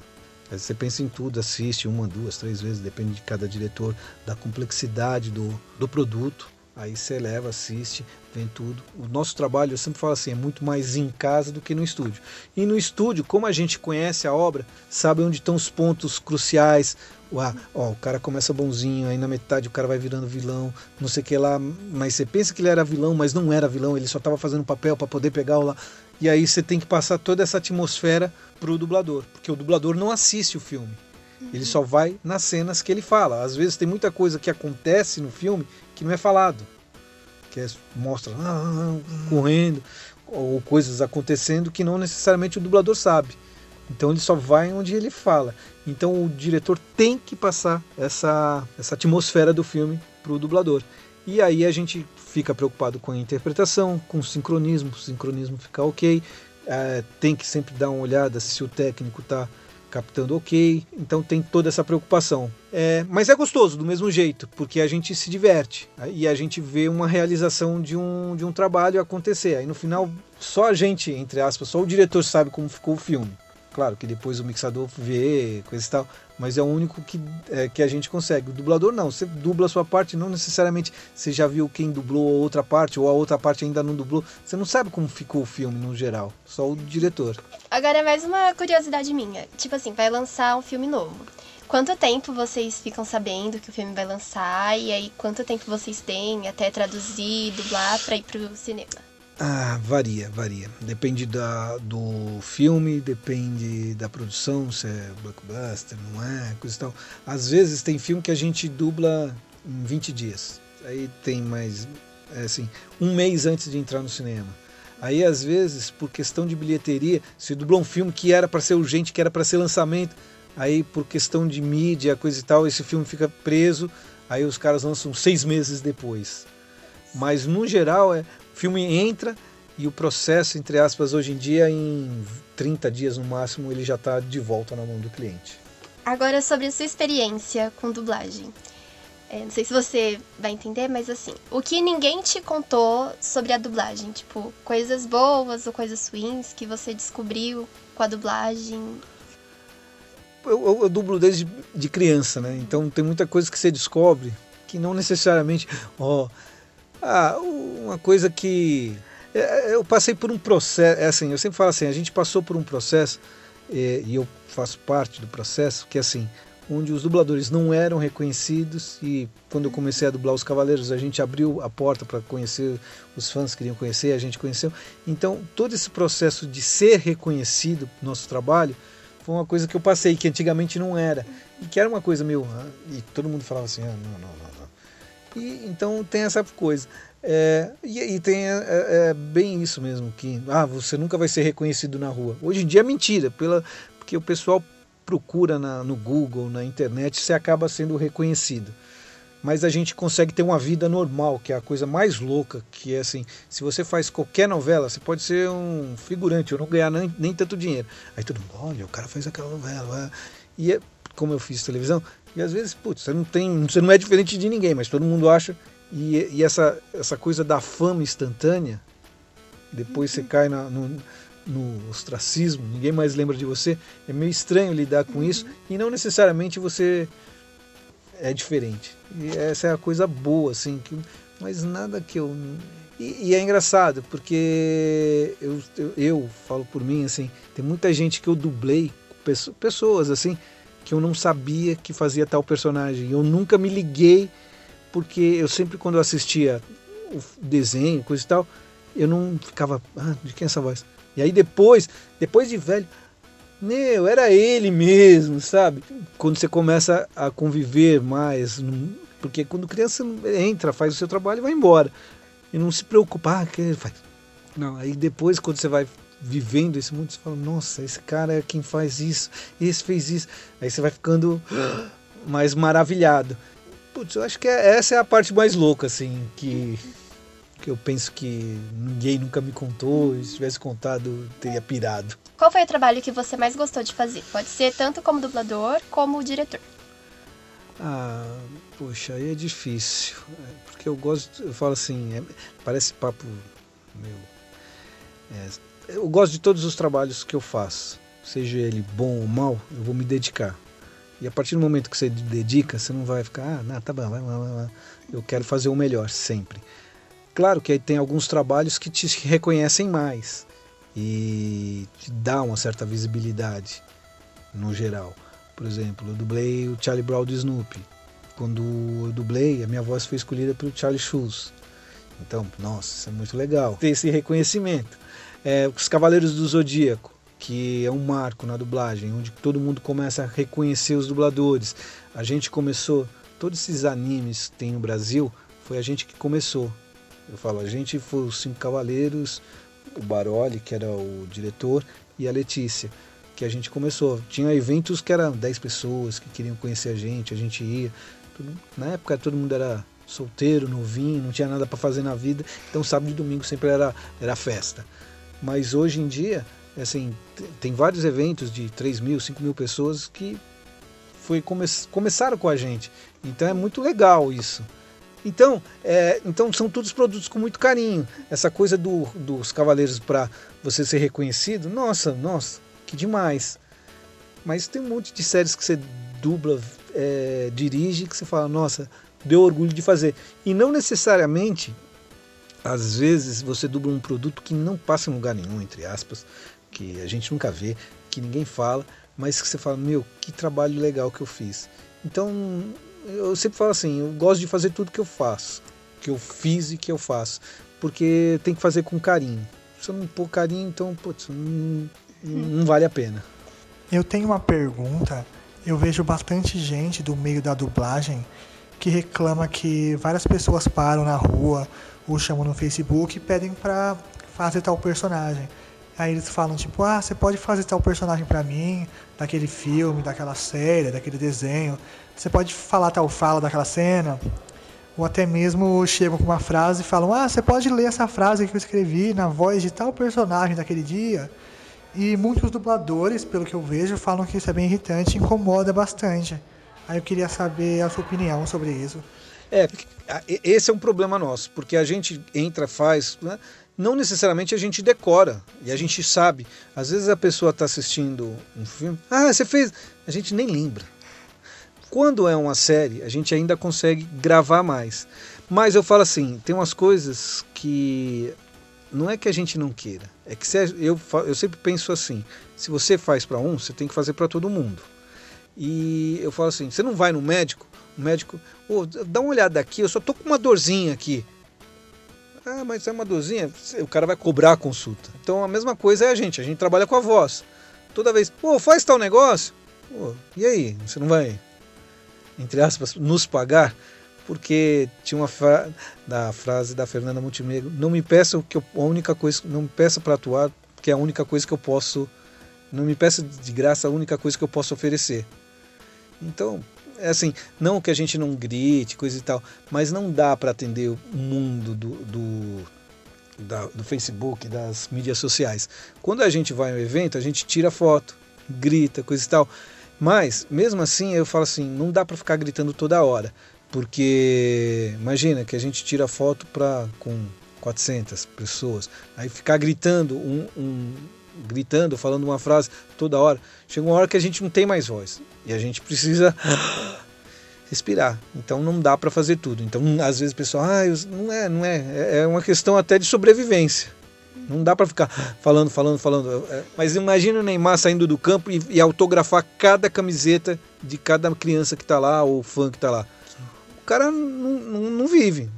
Você pensa em tudo, assiste uma, duas, três vezes, depende de cada diretor, da complexidade do, do produto. Aí você leva, assiste, vem tudo. O nosso trabalho, eu sempre falo assim, é muito mais em casa do que no estúdio. E no estúdio, como a gente conhece a obra, sabe onde estão os pontos cruciais. Uá, ó, o cara começa bonzinho, aí na metade o cara vai virando vilão, não sei o que lá. Mas você pensa que ele era vilão, mas não era vilão, ele só estava fazendo papel para poder pegar o lá. E aí você tem que passar toda essa atmosfera pro dublador, porque o dublador não assiste o filme. Ele só vai nas cenas que ele fala. Às vezes tem muita coisa que acontece no filme que não é falado. Que é, mostra ah, correndo, ou coisas acontecendo que não necessariamente o dublador sabe. Então ele só vai onde ele fala. Então o diretor tem que passar essa, essa atmosfera do filme para o dublador. E aí a gente fica preocupado com a interpretação, com o sincronismo, o sincronismo ficar ok. É, tem que sempre dar uma olhada se o técnico está captando ok. Então tem toda essa preocupação. É, mas é gostoso do mesmo jeito, porque a gente se diverte e a gente vê uma realização de um, de um trabalho acontecer. Aí no final, só a gente, entre aspas, só o diretor sabe como ficou o filme. Claro que depois o mixador vê, coisa e tal, mas é o único que, é, que a gente consegue. O dublador não, você dubla a sua parte, não necessariamente você já viu quem dublou a outra parte, ou a outra parte ainda não dublou. Você não sabe como ficou o filme no geral, só o diretor. Agora é mais uma curiosidade minha. Tipo assim, vai lançar um filme novo. Quanto tempo vocês ficam sabendo que o filme vai lançar? E aí, quanto tempo vocês têm até traduzir, dublar para ir pro cinema? Ah, varia, varia. Depende da, do filme, depende da produção, se é blockbuster, não é, coisa e tal. Às vezes tem filme que a gente dubla em 20 dias. Aí tem mais, é assim, um mês antes de entrar no cinema. Aí às vezes, por questão de bilheteria, se dublou um filme que era para ser urgente, que era para ser lançamento, aí por questão de mídia, coisa e tal, esse filme fica preso, aí os caras lançam seis meses depois. Mas no geral é filme entra e o processo, entre aspas, hoje em dia, em 30 dias no máximo, ele já está de volta na mão do cliente. Agora sobre a sua experiência com dublagem. É, não sei se você vai entender, mas assim, o que ninguém te contou sobre a dublagem? Tipo, coisas boas ou coisas ruins que você descobriu com a dublagem? Eu, eu, eu dublo desde de criança, né? Então tem muita coisa que você descobre que não necessariamente, ó, ah, uma coisa que é, eu passei por um processo, é assim, eu sempre falo assim, a gente passou por um processo é, e eu faço parte do processo que é assim, onde os dubladores não eram reconhecidos e quando eu comecei a dublar os Cavaleiros a gente abriu a porta para conhecer os fãs queriam conhecer a gente conheceu. Então todo esse processo de ser reconhecido nosso trabalho foi uma coisa que eu passei que antigamente não era. E que era uma coisa meio ah, e todo mundo falava assim ah, não não não e, então tem essa coisa. É, e, e, tem é, é, é, bem isso mesmo, que ah, você nunca vai ser reconhecido na rua. Hoje em dia é mentira, pela, porque o pessoal procura na, no Google, na internet, você acaba sendo reconhecido. Mas a gente consegue ter uma vida normal, que é a coisa mais louca, que é assim, se você faz qualquer novela, você pode ser um figurante, ou não ganhar nem, nem tanto dinheiro. Aí todo mundo, olha, o cara fez aquela novela. E é, como eu fiz televisão, e às vezes, putz, você não tem, você não é diferente de ninguém, mas todo mundo acha. E, e essa, essa coisa da fama instantânea, depois você cai na, no, no ostracismo, ninguém mais lembra de você. É meio estranho lidar com isso e não necessariamente você é diferente. E essa é a coisa boa, assim, que, mas nada que eu. E, e é engraçado, porque eu, eu, eu, falo por mim, assim, tem muita gente que eu dublei, pessoas assim, que eu não sabia que fazia tal personagem. Eu nunca me liguei, porque eu sempre, quando eu assistia o desenho, coisa e tal, eu não ficava, ah, de quem é essa voz? E aí depois, depois de velho, meu, era ele mesmo, sabe? Quando você começa a conviver mais, porque quando criança entra, faz o seu trabalho e vai embora. E não se preocupa, ah, que ele faz. Não, aí depois, quando você vai vivendo esse mundo, você fala, nossa, esse cara é quem faz isso, esse fez isso. Aí você vai ficando mais maravilhado. Putz, eu acho que é, essa é a parte mais louca, assim, que, que eu penso que ninguém nunca me contou, e se tivesse contado, teria pirado. Qual foi o trabalho que você mais gostou de fazer? Pode ser tanto como dublador como diretor. Ah, poxa, aí é difícil. Porque eu gosto, eu falo assim, é, parece papo meu. É, eu gosto de todos os trabalhos que eu faço, seja ele bom ou mal, eu vou me dedicar. E a partir do momento que você dedica, você não vai ficar, ah, não, tá bom, vai, vai, vai. Eu quero fazer o melhor sempre. Claro que aí tem alguns trabalhos que te reconhecem mais e te dá uma certa visibilidade no geral. Por exemplo, eu dublei o Charlie Brown do Snoopy. Quando eu dublei, a minha voz foi escolhida pelo Charlie Schulz. Então, nossa, isso é muito legal ter esse reconhecimento. É, Os Cavaleiros do Zodíaco, que é um marco na dublagem, onde todo mundo começa a reconhecer os dubladores. A gente começou, todos esses animes que tem no Brasil, foi a gente que começou. Eu falo, a gente foi os Cinco Cavaleiros, o Baroli, que era o diretor, e a Letícia, que a gente começou. Tinha eventos que eram 10 pessoas que queriam conhecer a gente, a gente ia. Tudo- na época todo mundo era solteiro, novinho, não tinha nada para fazer na vida, então sábado e domingo sempre era, era festa. Mas hoje em dia, assim, tem vários eventos de 3 mil, 5 mil pessoas que foi come começaram com a gente. Então é muito legal isso. Então, é, então são todos produtos com muito carinho. Essa coisa do- dos cavaleiros para você ser reconhecido, nossa, nossa, que demais. Mas tem um monte de séries que você dubla, é, dirige, que você fala, nossa, deu orgulho de fazer. E não necessariamente, às vezes, você dubla um produto que não passa em lugar nenhum, entre aspas, que a gente nunca vê, que ninguém fala, mas que você fala, meu, que trabalho legal que eu fiz. Então, eu sempre falo assim, eu gosto de fazer tudo que eu faço, que eu fiz e que eu faço, porque tem que fazer com carinho. Se eu não pôr carinho, então, putz, não, não vale a pena. Eu tenho uma pergunta. Eu vejo bastante gente do meio da dublagem que reclama que várias pessoas param na rua ou chamam no Facebook e pedem pra fazer tal personagem. Aí eles falam tipo, ah, você pode fazer tal personagem pra mim, daquele filme, daquela série, daquele desenho. Você pode falar tal fala daquela cena. Ou até mesmo chegam com uma frase e falam, ah, você pode ler essa frase que eu escrevi na voz de tal personagem daquele dia. E muitos dubladores, pelo que eu vejo, falam que isso é bem irritante incomoda bastante. Aí eu queria saber a sua opinião sobre isso. É, esse é um problema nosso, porque a gente entra, faz, né? não necessariamente a gente decora e a gente sabe. Às vezes a pessoa está assistindo um filme, ah, você fez, a gente nem lembra. Quando é uma série, a gente ainda consegue gravar mais. Mas eu falo assim, tem umas coisas que não é que a gente não queira, é que se eu, eu sempre penso assim, se você faz para um, você tem que fazer para todo mundo. E eu falo assim, você não vai no médico, o médico, "Ô, dá uma olhada aqui, eu só tô com uma dorzinha aqui. Ah, mas é uma dorzinha, o cara vai cobrar a consulta. Então a mesma coisa é a gente, a gente trabalha com a voz. Toda vez, pô, faz tal negócio. Pô, e aí, você não vai, entre aspas, nos pagar? Porque tinha uma fra da frase da Fernanda Montenegro, não me peça o que eu, a única coisa, não me peça para atuar, que é a única coisa que eu posso, não me peça de graça a única coisa que eu posso oferecer. Então, assim, não que a gente não grite, coisa e tal, mas não dá para atender o mundo do, do, da- do Facebook, das mídias sociais. Quando a gente vai a um evento, a gente tira foto, grita, coisa e tal. Mas, mesmo assim, eu falo assim, não dá para ficar gritando toda hora. Porque, imagina que a gente tira foto pra, com 400 pessoas, aí ficar gritando, um, um- gritando, falando uma frase toda hora, chega uma hora que a gente não tem mais voz. E a gente precisa respirar. Então não dá para fazer tudo. Então às vezes o pessoal, ah, não é, não é, é é uma questão até de sobrevivência. Não dá para ficar falando, falando, falando. É, Mas imagina o Neymar saindo do campo e, e autografar cada camiseta de cada criança que tá lá ou fã que tá lá. O cara não, não, não vive.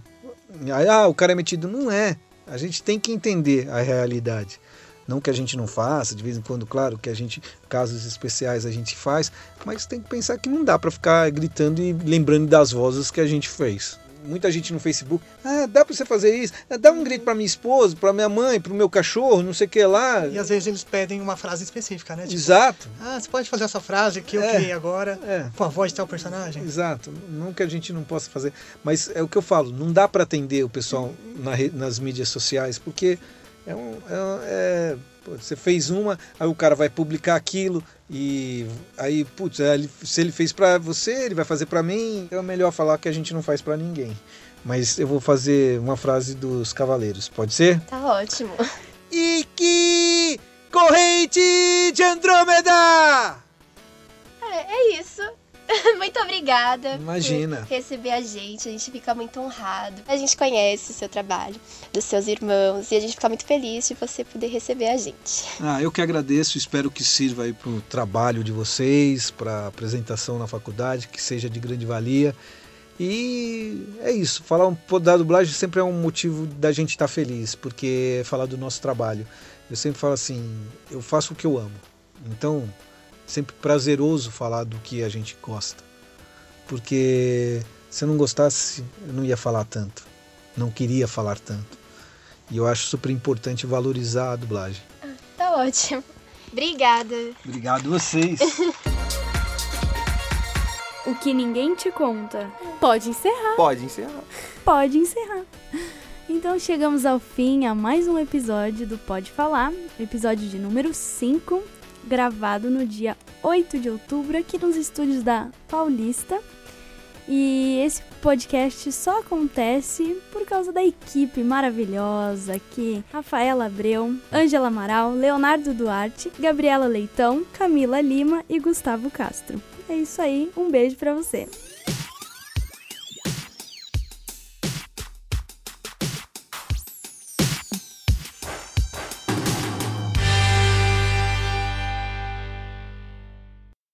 Ah, o cara é metido. Não é. A gente tem que entender a realidade. Não que a gente não faça, de vez em quando, claro, que a gente, casos especiais a gente faz, mas tem que pensar que não dá para ficar gritando e lembrando das vozes que a gente fez. Muita gente no Facebook, ah, dá para você fazer isso, Ah, dá um grito para minha esposa, para minha mãe, para o meu cachorro, não sei o que lá. E às vezes eles pedem uma frase específica, né? Tipo, Exato. Ah, você pode fazer essa frase que eu É. criei agora É. com a voz de tal personagem? Exato, não que a gente não possa fazer, mas é o que eu falo, não dá para atender o pessoal na nas mídias sociais, porque é um, é, é- você fez uma, aí o cara vai publicar aquilo e aí, putz, é, se ele fez para você, ele vai fazer para mim, então é melhor falar que a gente não faz para ninguém. Mas eu vou fazer uma frase dos cavaleiros, pode ser? Tá ótimo. Iki! Corrente de Andrômeda! É, é isso. muito obrigada Imagina. por receber a gente. A gente fica muito honrado. A gente conhece o seu trabalho, dos seus irmãos, e a gente fica muito feliz de você poder receber a gente. Ah, eu que agradeço, espero que sirva aí para o trabalho de vocês, para a apresentação na faculdade, que seja de grande valia. E é isso, falar um pouco da dublagem sempre é um motivo da gente estar feliz, porque é falar do nosso trabalho. Eu sempre falo assim, eu faço o que eu amo. Então, sempre prazeroso falar do que a gente gosta. Porque se eu não gostasse, eu não ia falar tanto. Não queria falar tanto. E eu acho super importante valorizar a dublagem. Tá ótimo. Obrigada. Obrigado vocês. O que ninguém te conta. Pode encerrar. Pode encerrar. Pode encerrar. Então chegamos ao fim a mais um episódio do Pode Falar, episódio de número 5, gravado no dia 8 de outubro aqui nos estúdios da Paulista. E esse podcast só acontece por causa da equipe maravilhosa aqui: Rafaela Abreu, Ângela Amaral, Leonardo Duarte, Gabriela Leitão, Camila Lima e Gustavo Castro. É isso aí, um beijo pra você.